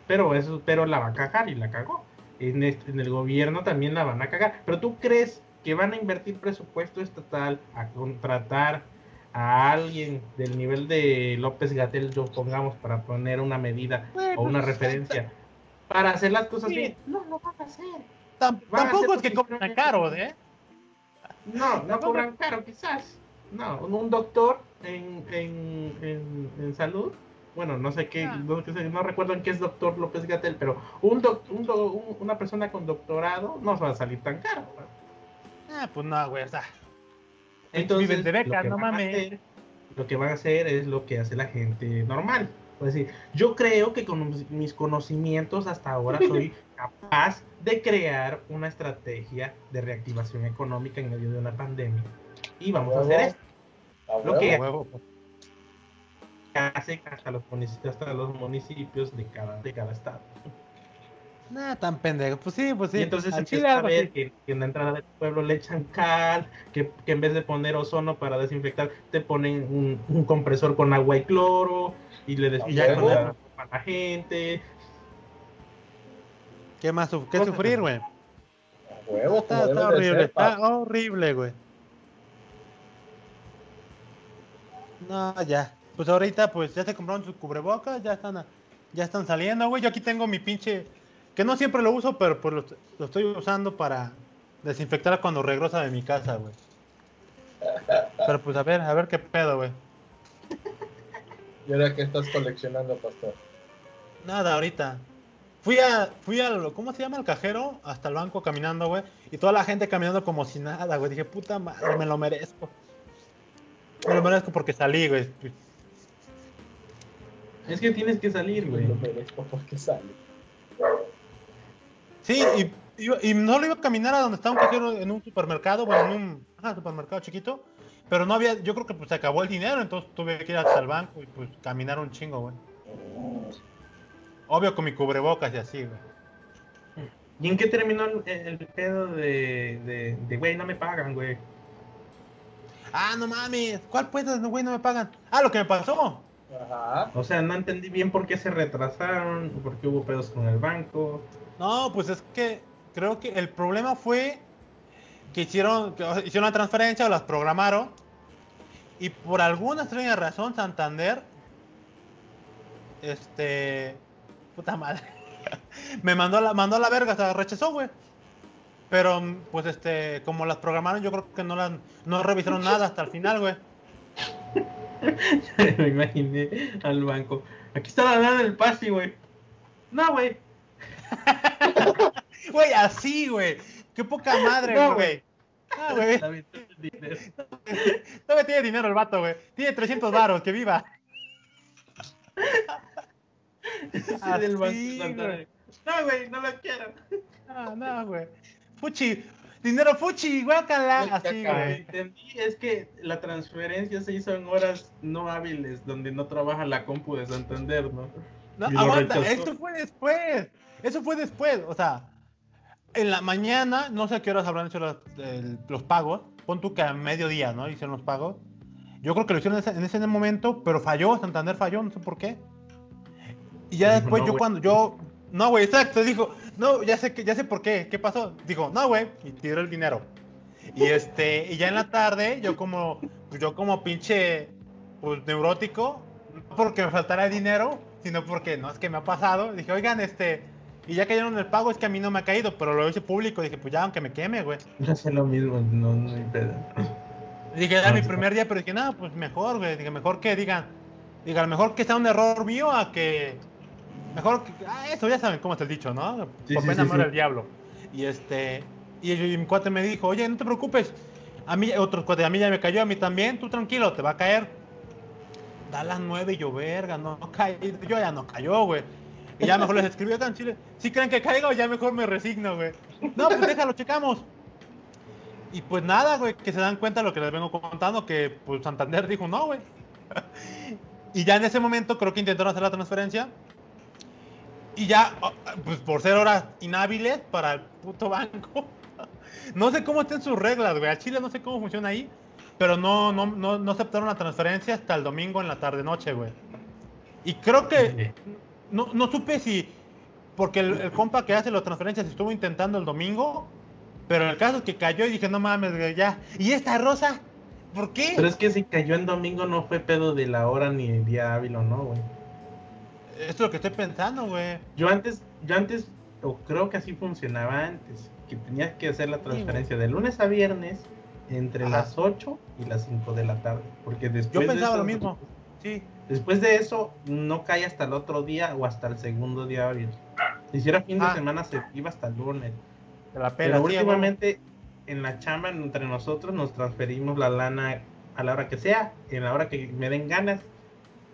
Pero eso, pero la va a cagar y la cagó. En, en el gobierno también la van a cagar. Pero tú crees que van a invertir presupuesto estatal a contratar a alguien del nivel de López Gatel, yo pongamos para poner una medida o una pues, referencia para hacer las cosas bien. No lo van a hacer tampoco es que cobran caro, ¿eh? No, no cobran caro, quizás. No, un doctor en, en, en, salud, bueno, no sé qué, ah. no, recuerdo en qué es doctor López Gatel, pero un, un, una persona con doctorado no va a salir tan caro. Ah, pues no, güey, o sea. Entonces, lo, que no mames. lo que van a hacer es lo que hace la gente normal. Pues decir, yo creo que con mis conocimientos hasta ahora soy capaz de crear una estrategia de reactivación económica en medio de una pandemia. Y vamos a, hacer esto. Lo que hace hasta los municipios, hasta los municipios de cada, de cada estado. Nada tan pendejo, pues sí, pues sí. Y entonces empieza a ver que, en la entrada del pueblo le echan cal, que, en vez de poner ozono para desinfectar, te ponen un, compresor con agua y cloro, y le desinfectan a la gente. ¿Qué más qué sufrir, güey? está, está horrible, está horrible, güey. No, ya. Pues ahorita, pues ya se compraron sus cubrebocas, ya están, ya están saliendo, güey. Yo aquí tengo mi pinche que no siempre lo uso, pero pues lo, estoy usando para desinfectar cuando regresa de mi casa, güey. Pero pues a ver, a ver qué pedo, güey. ¿Y ahora qué estás coleccionando, pastor? Nada, ahorita. Fui a, fui a, ¿cómo se llama? El cajero, hasta el banco caminando, güey. Y toda la gente caminando como si nada, güey. Dije, puta madre, me lo merezco. Me lo merezco porque salí, güey. Es que tienes que salir, güey. Me lo merezco porque salí. Sí, y, no lo iba a caminar a donde estaba un cajero en un supermercado, bueno, en un supermercado chiquito, pero no había, yo creo que pues se acabó el dinero, entonces tuve que ir hasta el banco y pues caminar un chingo, güey. Obvio con mi cubrebocas y así, güey. ¿Y en qué terminó el, pedo de, de, güey, no me pagan, güey? Ah, no mames, ¿cuál pedo de güey, no me pagan? Ah, lo que me pasó. Ajá. O sea, no entendí bien por qué se retrasaron, por qué hubo pedos con el banco. No, pues es que creo que el problema fue que hicieron, que hicieron una transferencia o las programaron y por alguna extraña razón Santander, este, puta madre, me mandó a la, mandó a la verga, o sea, rechazó, güey. Pero, pues, este, como las programaron, yo creo que no las, no revisaron nada hasta el final, güey. me imaginé al banco. Aquí está la lana del pase, güey. No, güey. Güey, así, güey. Qué poca madre, güey. Ah, güey. Todavía tiene dinero el vato, güey. Tiene 300 varos, que viva. Así, güey. No, güey, no lo quiero. Ah, no, güey. Fuchi, dinero fuchi, guácala. Así, güey. Entendí, es que la transferencia se hizo en horas no hábiles, donde no trabaja la compu de Santander, ¿no? No, aguanta, esto fue después. Eso fue después, o sea, en la mañana, no sé a qué horas habrán hecho los, pagos. Pon tú que a mediodía, ¿no? Hicieron los pagos. Yo creo que lo hicieron en ese, momento, pero falló, Santander falló, no sé por qué. Y ya después yo cuando yo no, güey, exacto, dijo, no, ya sé que ya sé por qué, ¿qué pasó? Dijo, "No, güey", y tiró el dinero. Y este, y ya en la tarde yo como yo como pinche pues neurótico, no porque me faltara dinero, sino porque no es que me ha pasado, dije, "Oigan, este, y ya cayeron el pago, es que a mí no me ha caído, pero lo hice público. Dije, pues ya, aunque me queme, güey. No sé lo mismo, no, no hay pedo. Dije, era mi primer día, pero dije, nada, pues mejor, güey. Dije, mejor que digan, diga, mejor que sea un error mío a que. Mejor que. Ah, eso ya saben cómo es el dicho, ¿no? Por pena sí, el diablo. Y este. Y, mi cuate me dijo, oye, no te preocupes. A mí, otro cuate, a mí ya me cayó, a mí también. Tú tranquilo, te va a caer. Da las nueve y yo, verga, no, no Yo ya no cayó, güey. Y ya mejor les escribió tan chile. Si creen que caiga o ya mejor me resigno, güey. No, pues déjalo, checamos. Y pues nada, güey, que se dan cuenta de lo que les vengo contando, que pues Santander dijo no, güey. y ya en ese momento creo que intentaron hacer la transferencia. Y ya, oh, pues por ser horas inhábiles para el puto banco. no sé cómo estén sus reglas, güey. A Chile no sé cómo funciona ahí. Pero no, no, no, no aceptaron la transferencia hasta el domingo en la tarde-noche, güey. Y creo que no, no supe si, porque el, compa que hace las transferencias estuvo intentando el domingo, pero el caso que cayó y dije, no mames, ya. ¿Y esta rosa? ¿Por qué? Pero es que si cayó en domingo no fue pedo de la hora ni el día hábil o no, güey. Esto es lo que estoy pensando, güey. Yo antes, yo antes, o creo que así funcionaba antes, que tenías que hacer la transferencia de lunes a viernes entre las 8 y las 5 de la tarde. Porque después. Yo pensaba lo mismo, sí. Después de eso, no cae hasta el otro día o hasta el segundo día hábil. Si hiciera fin de ah. semana, se iba hasta el lunes. La Pero últimamente, en la chamba, entre nosotros, nos transferimos la lana a la hora que sea, en la hora que me den ganas,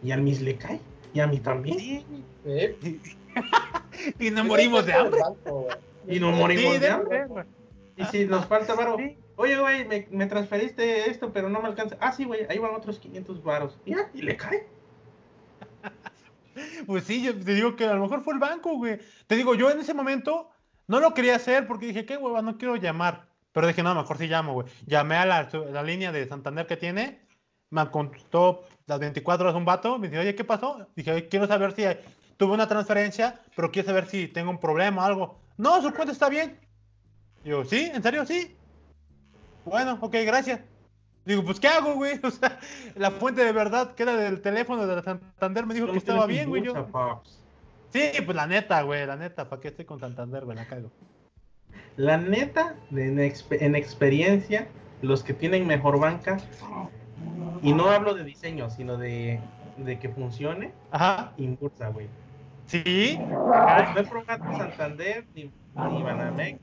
y al mis le cae. Y a mí también. y nos morimos de hambre. y nos morimos de hambre. Y si nos falta varo, oye, güey, me, me, transferiste esto, pero no me alcanza. Ah, sí, güey, ahí van otros 500 varos. Y, y le cae. Pues sí, yo te digo que a lo mejor fue el banco, güey. Te digo, yo en ese momento no lo quería hacer porque dije, qué hueva, no quiero llamar. Pero dije, no, mejor sí llamo, güey. Llamé a la, la, línea de Santander que tiene. Me contestó las 24 horas un vato. Me dice, oye, ¿qué pasó? Dije, quiero saber si tuve una transferencia, pero quiero saber si tengo un problema o algo. No, su cuenta está bien. Digo, ¿sí? ¿En serio? Sí. Bueno, ok, gracias. Digo, pues, ¿qué hago, güey? O sea, la fuente de verdad que era del teléfono de Santander me dijo que estaba bien, güey. Yo... Sí, pues la neta, güey, la neta, ¿para qué estoy con Santander, güey? La cago. La neta, en, en experiencia, los que tienen mejor banca, y no hablo de diseño, sino de, de que funcione, Ajá. Impulsa, güey. Sí. No he probado Santander, ni, ni Banamex,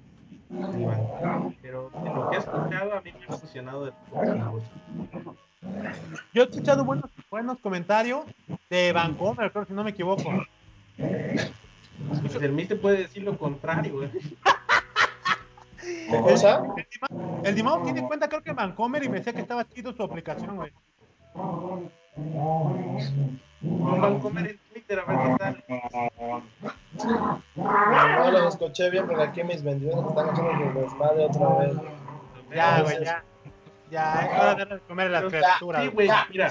pero en lo que he escuchado, a mí me ha funcionado de Yo he escuchado buenos, buenos comentarios de Bancomer, creo si no me equivoco. Pues el te puede decir lo contrario, güey. ¿Qué cosa? El Dimao tiene cuenta, creo que Bancomer y me decía que estaba chido su aplicación, güey. Un Bancomer en Twitter, a ver qué tal. No los escuché bien porque aquí mis vendedores están haciendo su desmadre otra vez. Ya, güey, ya. Ya, es hora de comer las criaturas. Sí, güey, mira,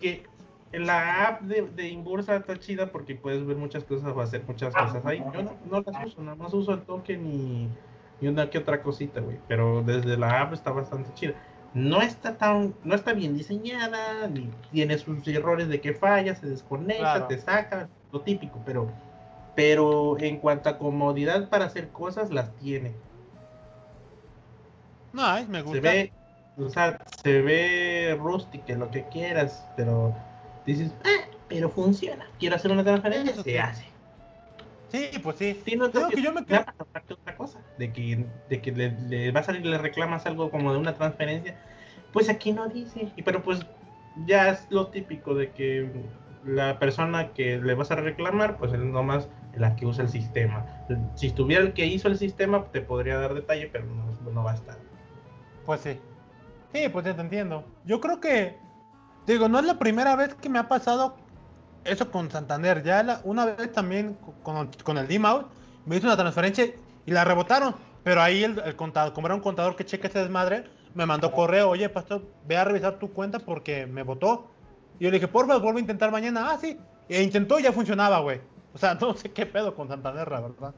que la app de, de Inbursa está chida porque puedes ver muchas cosas, va a hacer muchas cosas ahí. Yo no, no las uso, nada más uso el token y, y una que otra cosita, güey. Pero desde la app está bastante chida. No está tan, no está bien diseñada, ni tiene sus errores de que falla, se desconecta, te saca, lo típico, pero pero en cuanto a comodidad para hacer cosas, las tiene. No, me gusta. Se ve, o sea, se ve rústica, lo que quieras, pero dices, ah, pero funciona. Quiero hacer una transferencia, se hace. Sí, pues sí. sí no, que yo me quedo otra cosa, de que, de que le, le vas a salir y le reclamas algo como de una transferencia, pues aquí no dice. Y pero pues ya es lo típico de que la persona que le vas a reclamar, pues es nomás la que usa el sistema. Si estuviera el que hizo el sistema, te podría dar detalle, pero no, no va a estar. Pues sí. Sí, pues ya te entiendo. Yo creo que, digo, no es la primera vez que me ha pasado eso con Santander. Ya una vez también con, con el D-Mount me hizo una transferencia y la rebotaron. Pero ahí el, contador, como era un contador que cheque ese desmadre, me mandó correo, oye, pastor, ve a revisar tu cuenta porque me votó. Y yo le dije, por favor, vuelvo a intentar mañana. Ah, sí. E intentó y ya funcionaba, güey. O sea, no sé qué pedo con Santander, la verdad.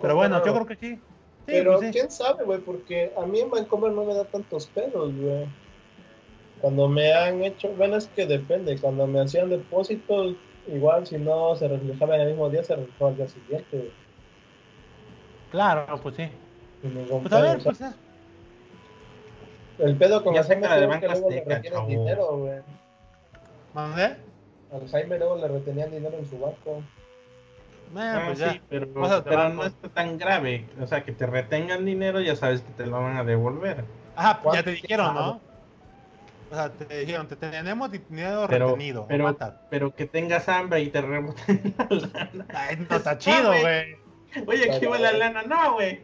Pero bueno, yo creo que sí. Pero pues quién sabe, güey, porque a mí en Vancouver no me da tantos pedos, güey. Cuando me han hecho, bueno, es que depende. Cuando me hacían depósitos, igual si no se reflejaba en el mismo día, se reflejaba al día siguiente. Claro, pues sí. Pues a ver, pues. El pedo con Jaime es que luego le retienen dinero, güey. ¿Mandé? Al Jaime luego le retenían dinero en su banco. Ah, pues ya. Sí, pero, no está tan grave. O sea, que te retengan dinero, ya sabes que te lo van a devolver. Ah, pues ya te dijeron, ¿no? O sea, te dijeron, te tenemos dinero retenido. Pero, pero que tengas hambre y te reboten la lana. Ay, no está chido, güey. Oye, aquí va la lana. No, güey.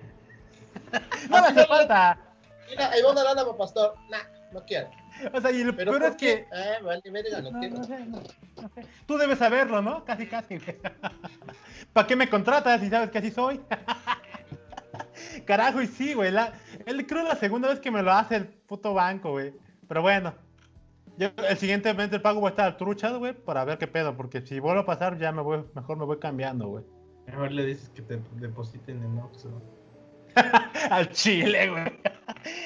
no me hace falta. Mira, ahí va una lana para pastor. Nah, no quiero. O sea, y el peor es que. Eh, vale, verga, no, quiero. Tú debes saberlo, ¿no? Casi, casi. ¿Para qué me contratas si sabes que así soy? Carajo, y sí, güey. La, él creo la segunda vez que me lo hace el puto banco, güey. Pero bueno. Yo, el siguiente mes del pago voy a estar truchado, güey, para ver qué pedo. Porque si vuelvo a pasar, ya me voy, mejor me voy cambiando, güey. Mejor le dices que te depositen en Oxxo. Al chile, güey.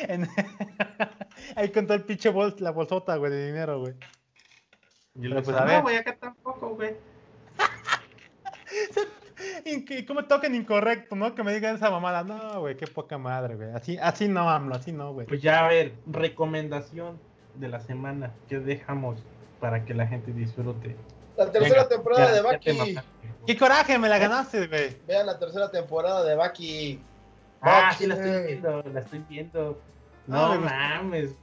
Ahí con todo el pinche bol, la bolsota, güey, de dinero, güey. Y pues, a ver. güey, acá tampoco, güey. y como toquen incorrecto, ¿no? Que me digan esa mamada. No, güey, qué poca madre, güey. Así, así no, AMLO, así no, güey. Pues ya, a ver, recomendación de la semana que dejamos para que la gente disfrute. La tercera temporada de Baki. Qué coraje, me la ganaste, güey. Vean la tercera temporada de Baki. Ah, sí, la estoy viendo, la estoy viendo. No, mames.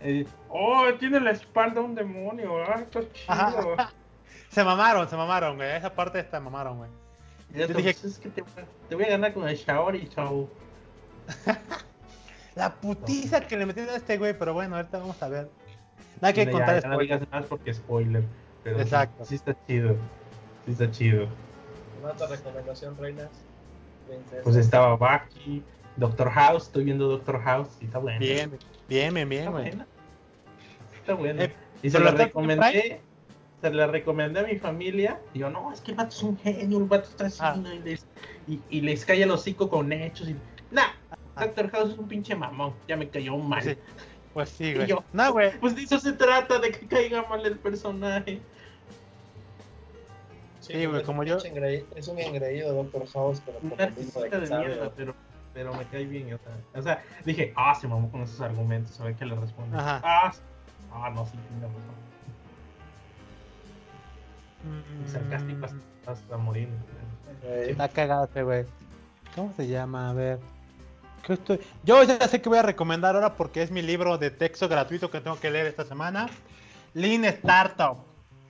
Eh, oh, tiene la espalda un demonio. Ah, está chido. se mamaron, se mamaron, güey. Esa parte está mamaron, güey. Yo dije, es que te, te, voy a ganar con el Shaori, chau. la putiza que le metieron a este güey, pero bueno, ahorita vamos a ver. No hay que contar ya, No digas más porque spoiler. Pero Exacto. Sí, está chido. Sí está chido. ¿Una otra recomendación, reinas? Pues estaba Baki, Doctor House, estoy viendo Doctor House y está bueno. Bien, bien, bien, bien. Está bueno. Eh, y se lo recomendé, se la recomendé a mi familia. Y yo, no, es que el vato es un genio, el vato está ah. haciendo y, les, y, les cae el hocico con hechos. Y, nah, ah. Doctor House es un pinche mamón, ya me cayó mal. Pues sí, güey. no, güey. Pues de eso se trata, de que caiga mal el personaje. Sí, güey, como yo. Es un engreído Doctor House, pero por de, mierda, pero, pero me cae bien. O sea, o sea, dije, ah, se mamó con esos argumentos, a ver qué le responde. Ajá. Ah, ah, no, sí, tiene razón. Mm. Sarcástico hasta, morir. Está cagado ese güey. ¿Cómo se llama? A ver. Estoy... Yo ya sé que voy a recomendar ahora porque es mi libro de texto gratuito que tengo que leer esta semana. Lean Startup.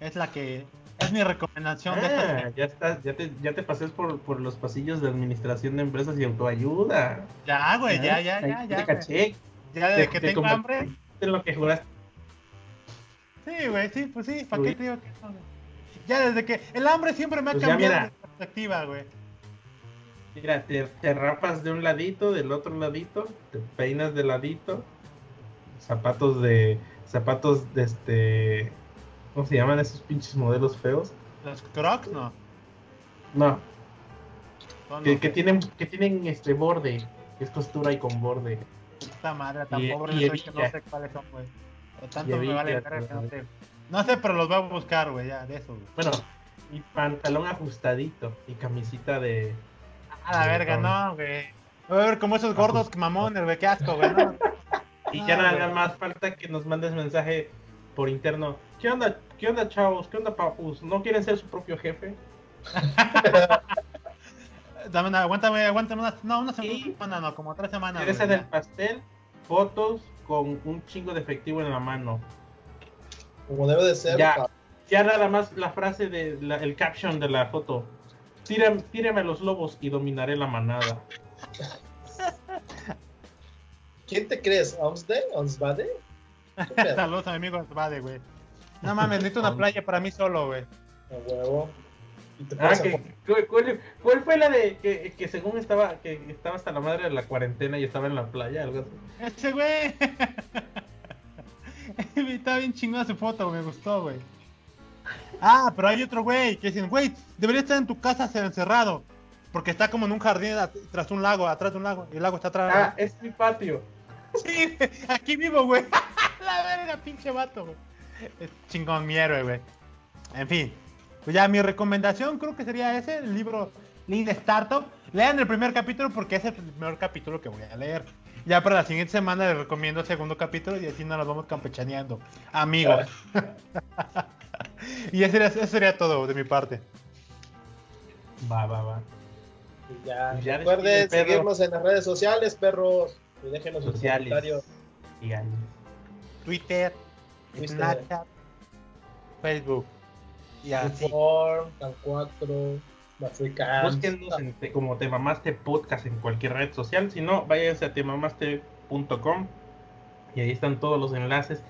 Es la que es mi recomendación. de esta ah, ya estás, ya te, ya te pases por, por los pasillos de administración de empresas y autoayuda. Ya, güey, ya, ya, ya, ya. Ya, caché. Ya desde que tengo hambre. En lo que juraste. Sí, güey, sí, pues sí, ¿para qué te digo que no? Ya desde que el hambre siempre me ha pues cambiado de perspectiva, güey. Mira, te, te, rapas de un ladito, del otro ladito, te peinas de ladito, zapatos de zapatos de este ¿Cómo se llaman esos pinches modelos feos? ¿Los Crocs? No. No. Que, que, tienen, que tienen este borde, que es costura y con borde. Esta madre tan pobre y soy que no sé cuáles son, güey. tanto me vale que no sé. No sé, pero los voy a buscar, güey, ya, de eso, güey. Bueno, y pantalón ajustadito y camisita de. A la verga, no, güey. Voy a ver como esos gordos mamones, güey, qué asco, güey. ¿no? y ya nada más falta que nos mandes mensaje por interno. ¿Qué onda, qué onda, chavos? ¿Qué onda, papus? ¿No quieren ser su propio jefe? Dame una, aguántame, aguántame una, no, una semana, no, como tres semanas. ¿Quieres del pastel? Fotos con un chingo de efectivo en la mano. Como debe de ser. Ya, ya nada más la frase de el caption de la foto. Tírame, tírame a los lobos y dominaré la manada. ¿Quién te crees? ¿Omsde? ¿Omsbade? Saludos amigos, vale, güey. No mames, necesito una playa para mí solo, güey. A huevo. Ah, ¿cuál, fue la de que, que, según estaba que estaba hasta la madre de la cuarentena y estaba en la playa? Algo así. Ese güey. Estaba bien chingada su foto, me gustó, güey. Ah, pero hay otro güey que dicen, güey, debería estar en tu casa encerrado. Porque está como en un jardín tras un lago, atrás de un lago, y el lago está atrás. Ah, es mi patio. Sí, aquí vivo, güey. la verga, pinche vato, güey. Es chingón mi héroe, güey. En fin, pues ya mi recomendación creo que sería ese, el libro Lean Startup. Lean el primer capítulo porque es el primer capítulo que voy a leer. Ya para la siguiente semana les recomiendo el segundo capítulo y así nos lo vamos campechaneando. Amigos. y eso sería, todo de mi parte. Va, va, va. ya, ya recuerden seguirnos en las redes sociales, perros. Y déjenos sus comentarios. Twitter, Snapchat, Facebook. Y así. Form, 4, Búsquenos en, como Te Mamaste Podcast en cualquier red social. Si no, váyanse a temamaste.com y ahí están todos los enlaces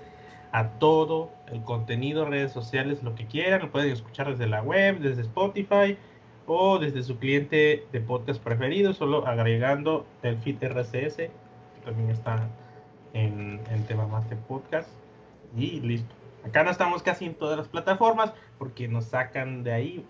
a todo el contenido, redes sociales, lo que quieran. Lo pueden escuchar desde la web, desde Spotify o desde su cliente de podcast preferido, solo agregando el feed RCS, que también está en, en Tema Podcast. Y listo. Acá no estamos casi en todas las plataformas porque nos sacan de ahí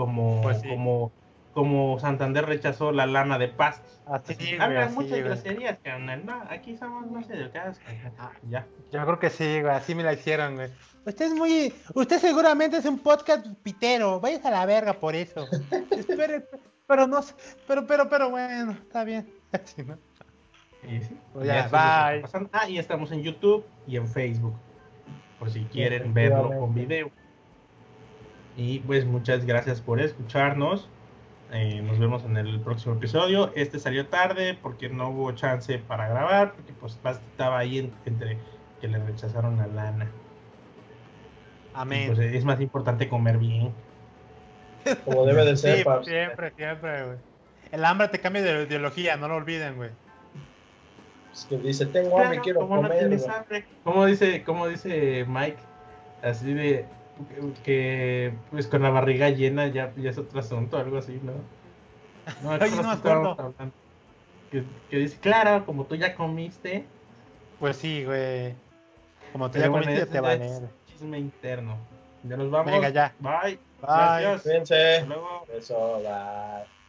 como, pues como, como Santander rechazó la lana de paz. Así, Hablan muchas groserías, carnal. No, aquí somos más educados. Ah, ya. Yo creo que sí, güey. Así me la hicieron, güey. Usted es muy. Usted seguramente es un podcast pitero. Vayas a la verga por eso. Espere, pero no. Pero, pero, pero bueno, está bien. Así, ¿no? Y pues ya, bye. Ah, y estamos en YouTube y en Facebook. Por si quieren verlo con video. Y pues muchas gracias por escucharnos. Eh, nos vemos en el próximo episodio. Este salió tarde porque no hubo chance para grabar, porque pues estaba ahí entre que le rechazaron la lana. Amén. Pues es más importante comer bien. Como debe de ser, sí, Siempre, siempre, güey. El hambre te cambia de ideología, no lo olviden, güey. Es que dice, tengo hambre, quiero comer. ¿Cómo dice, cómo dice Mike? Así de que pues con la barriga llena ya, ya es otro asunto, algo así, ¿no? No, Ay, no me acuerdo. Que, que, dice, claro, como tú ya comiste. Pues sí, güey. Como tú ya comiste, te van Chisme interno. Ya nos vamos. Venga, ya. Bye. Bye. Gracias. Cuídense. Hasta luego. Eso, bye.